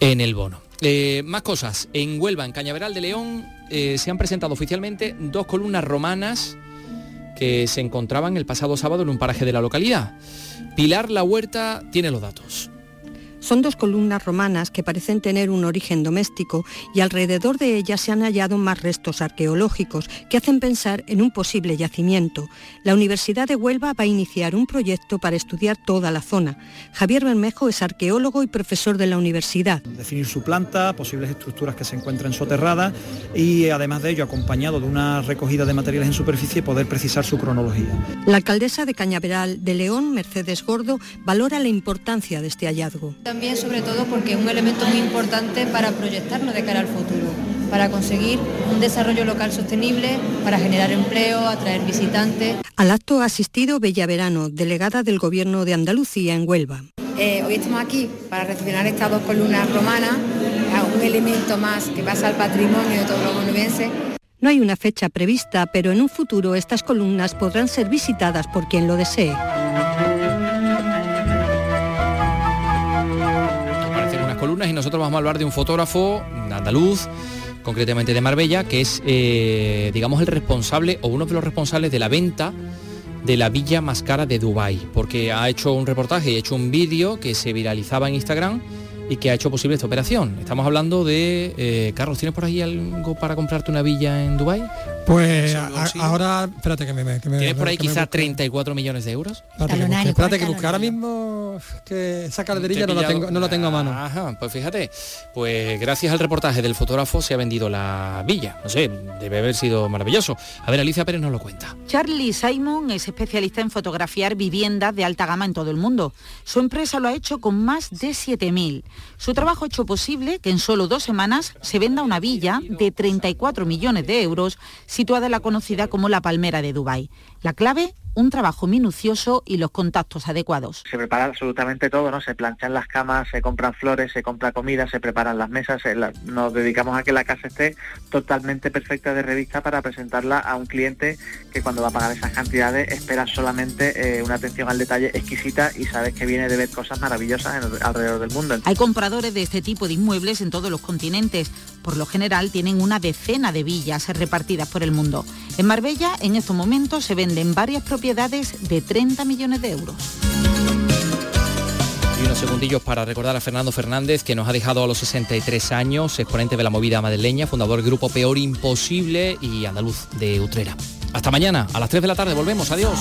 en el bono. Eh, más cosas. En Huelva, en Cañaveral de León, eh, se han presentado oficialmente dos columnas romanas que se encontraban el pasado sábado en un paraje de la localidad. Pilar La Huerta tiene los datos. Son dos columnas romanas que parecen tener un origen doméstico y alrededor de ellas se han hallado más restos arqueológicos que hacen pensar en un posible yacimiento. La Universidad de Huelva va a iniciar un proyecto para estudiar toda la zona. Javier Bermejo es arqueólogo y profesor de la universidad. Definir su planta, posibles estructuras que se encuentran soterradas y además de ello acompañado de una recogida de materiales en superficie poder precisar su cronología. La alcaldesa de Cañaveral de León, Mercedes Gordo, valora la importancia de este hallazgo también sobre todo porque es un elemento muy importante para proyectarnos de cara al futuro, para conseguir un desarrollo local sostenible, para generar empleo, atraer visitantes. Al acto ha asistido Bella Verano, delegada del Gobierno de Andalucía en Huelva. Eh, hoy estamos aquí para recepcionar estas dos columnas romanas, un elemento más que pasa al patrimonio de todos los onubenses no hay una fecha prevista, pero en un futuro estas columnas podrán ser visitadas por quien lo desee. Columnas y nosotros vamos a hablar de un fotógrafo andaluz concretamente de Marbella, que es, eh, digamos, el responsable o uno de los responsables de la venta de la villa más cara de Dubái, porque ha hecho un reportaje y ha hecho un vídeo que se viralizaba en Instagram y que ha hecho posible esta operación. Estamos hablando de... eh, Carlos, ¿tienes por ahí algo para comprarte una villa en Dubái? Pues a- ahora, espérate que me... Que me ¿Tienes por ahí que me quizá busque. 34 millones de euros? Espérate que busque, espérate que busque. Ahora mismo que esa calderilla no la tengo, no la tengo a mano. Ajá, pues fíjate, pues gracias al reportaje del fotógrafo se ha vendido la villa. No sé, debe haber sido maravilloso. A ver, Alicia Pérez nos lo cuenta. Charlie Simon es especialista en fotografiar viviendas de alta gama en todo el mundo. Su empresa lo ha hecho con más de 7.000. Su trabajo ha hecho posible que en solo dos semanas se venda una villa de 34 millones de euros situada en la conocida como la Palmera de Dubái. La clave, un trabajo minucioso y los contactos adecuados. Se prepara absolutamente todo, ¿no? Se planchan las camas, se compran flores, se compra comida, se preparan las mesas, la- nos dedicamos a que la casa esté totalmente perfecta de revista para presentarla a un cliente que cuando va a pagar esas cantidades espera solamente eh, una atención al detalle exquisita y sabes que viene de ver cosas maravillosas en- alrededor del mundo. Hay compradores de este tipo de inmuebles en todos los continentes. Por lo general tienen una decena de villas repartidas por el mundo. En Marbella, en estos momentos, se venden varias propiedades de 30 millones de euros. Y unos segundillos para recordar a Fernando Fernández, que nos ha dejado a los 63 años, exponente de la movida madrileña, fundador del grupo Peor Imposible y andaluz de Utrera. Hasta mañana, a las 3 de la tarde, volvemos. Adiós.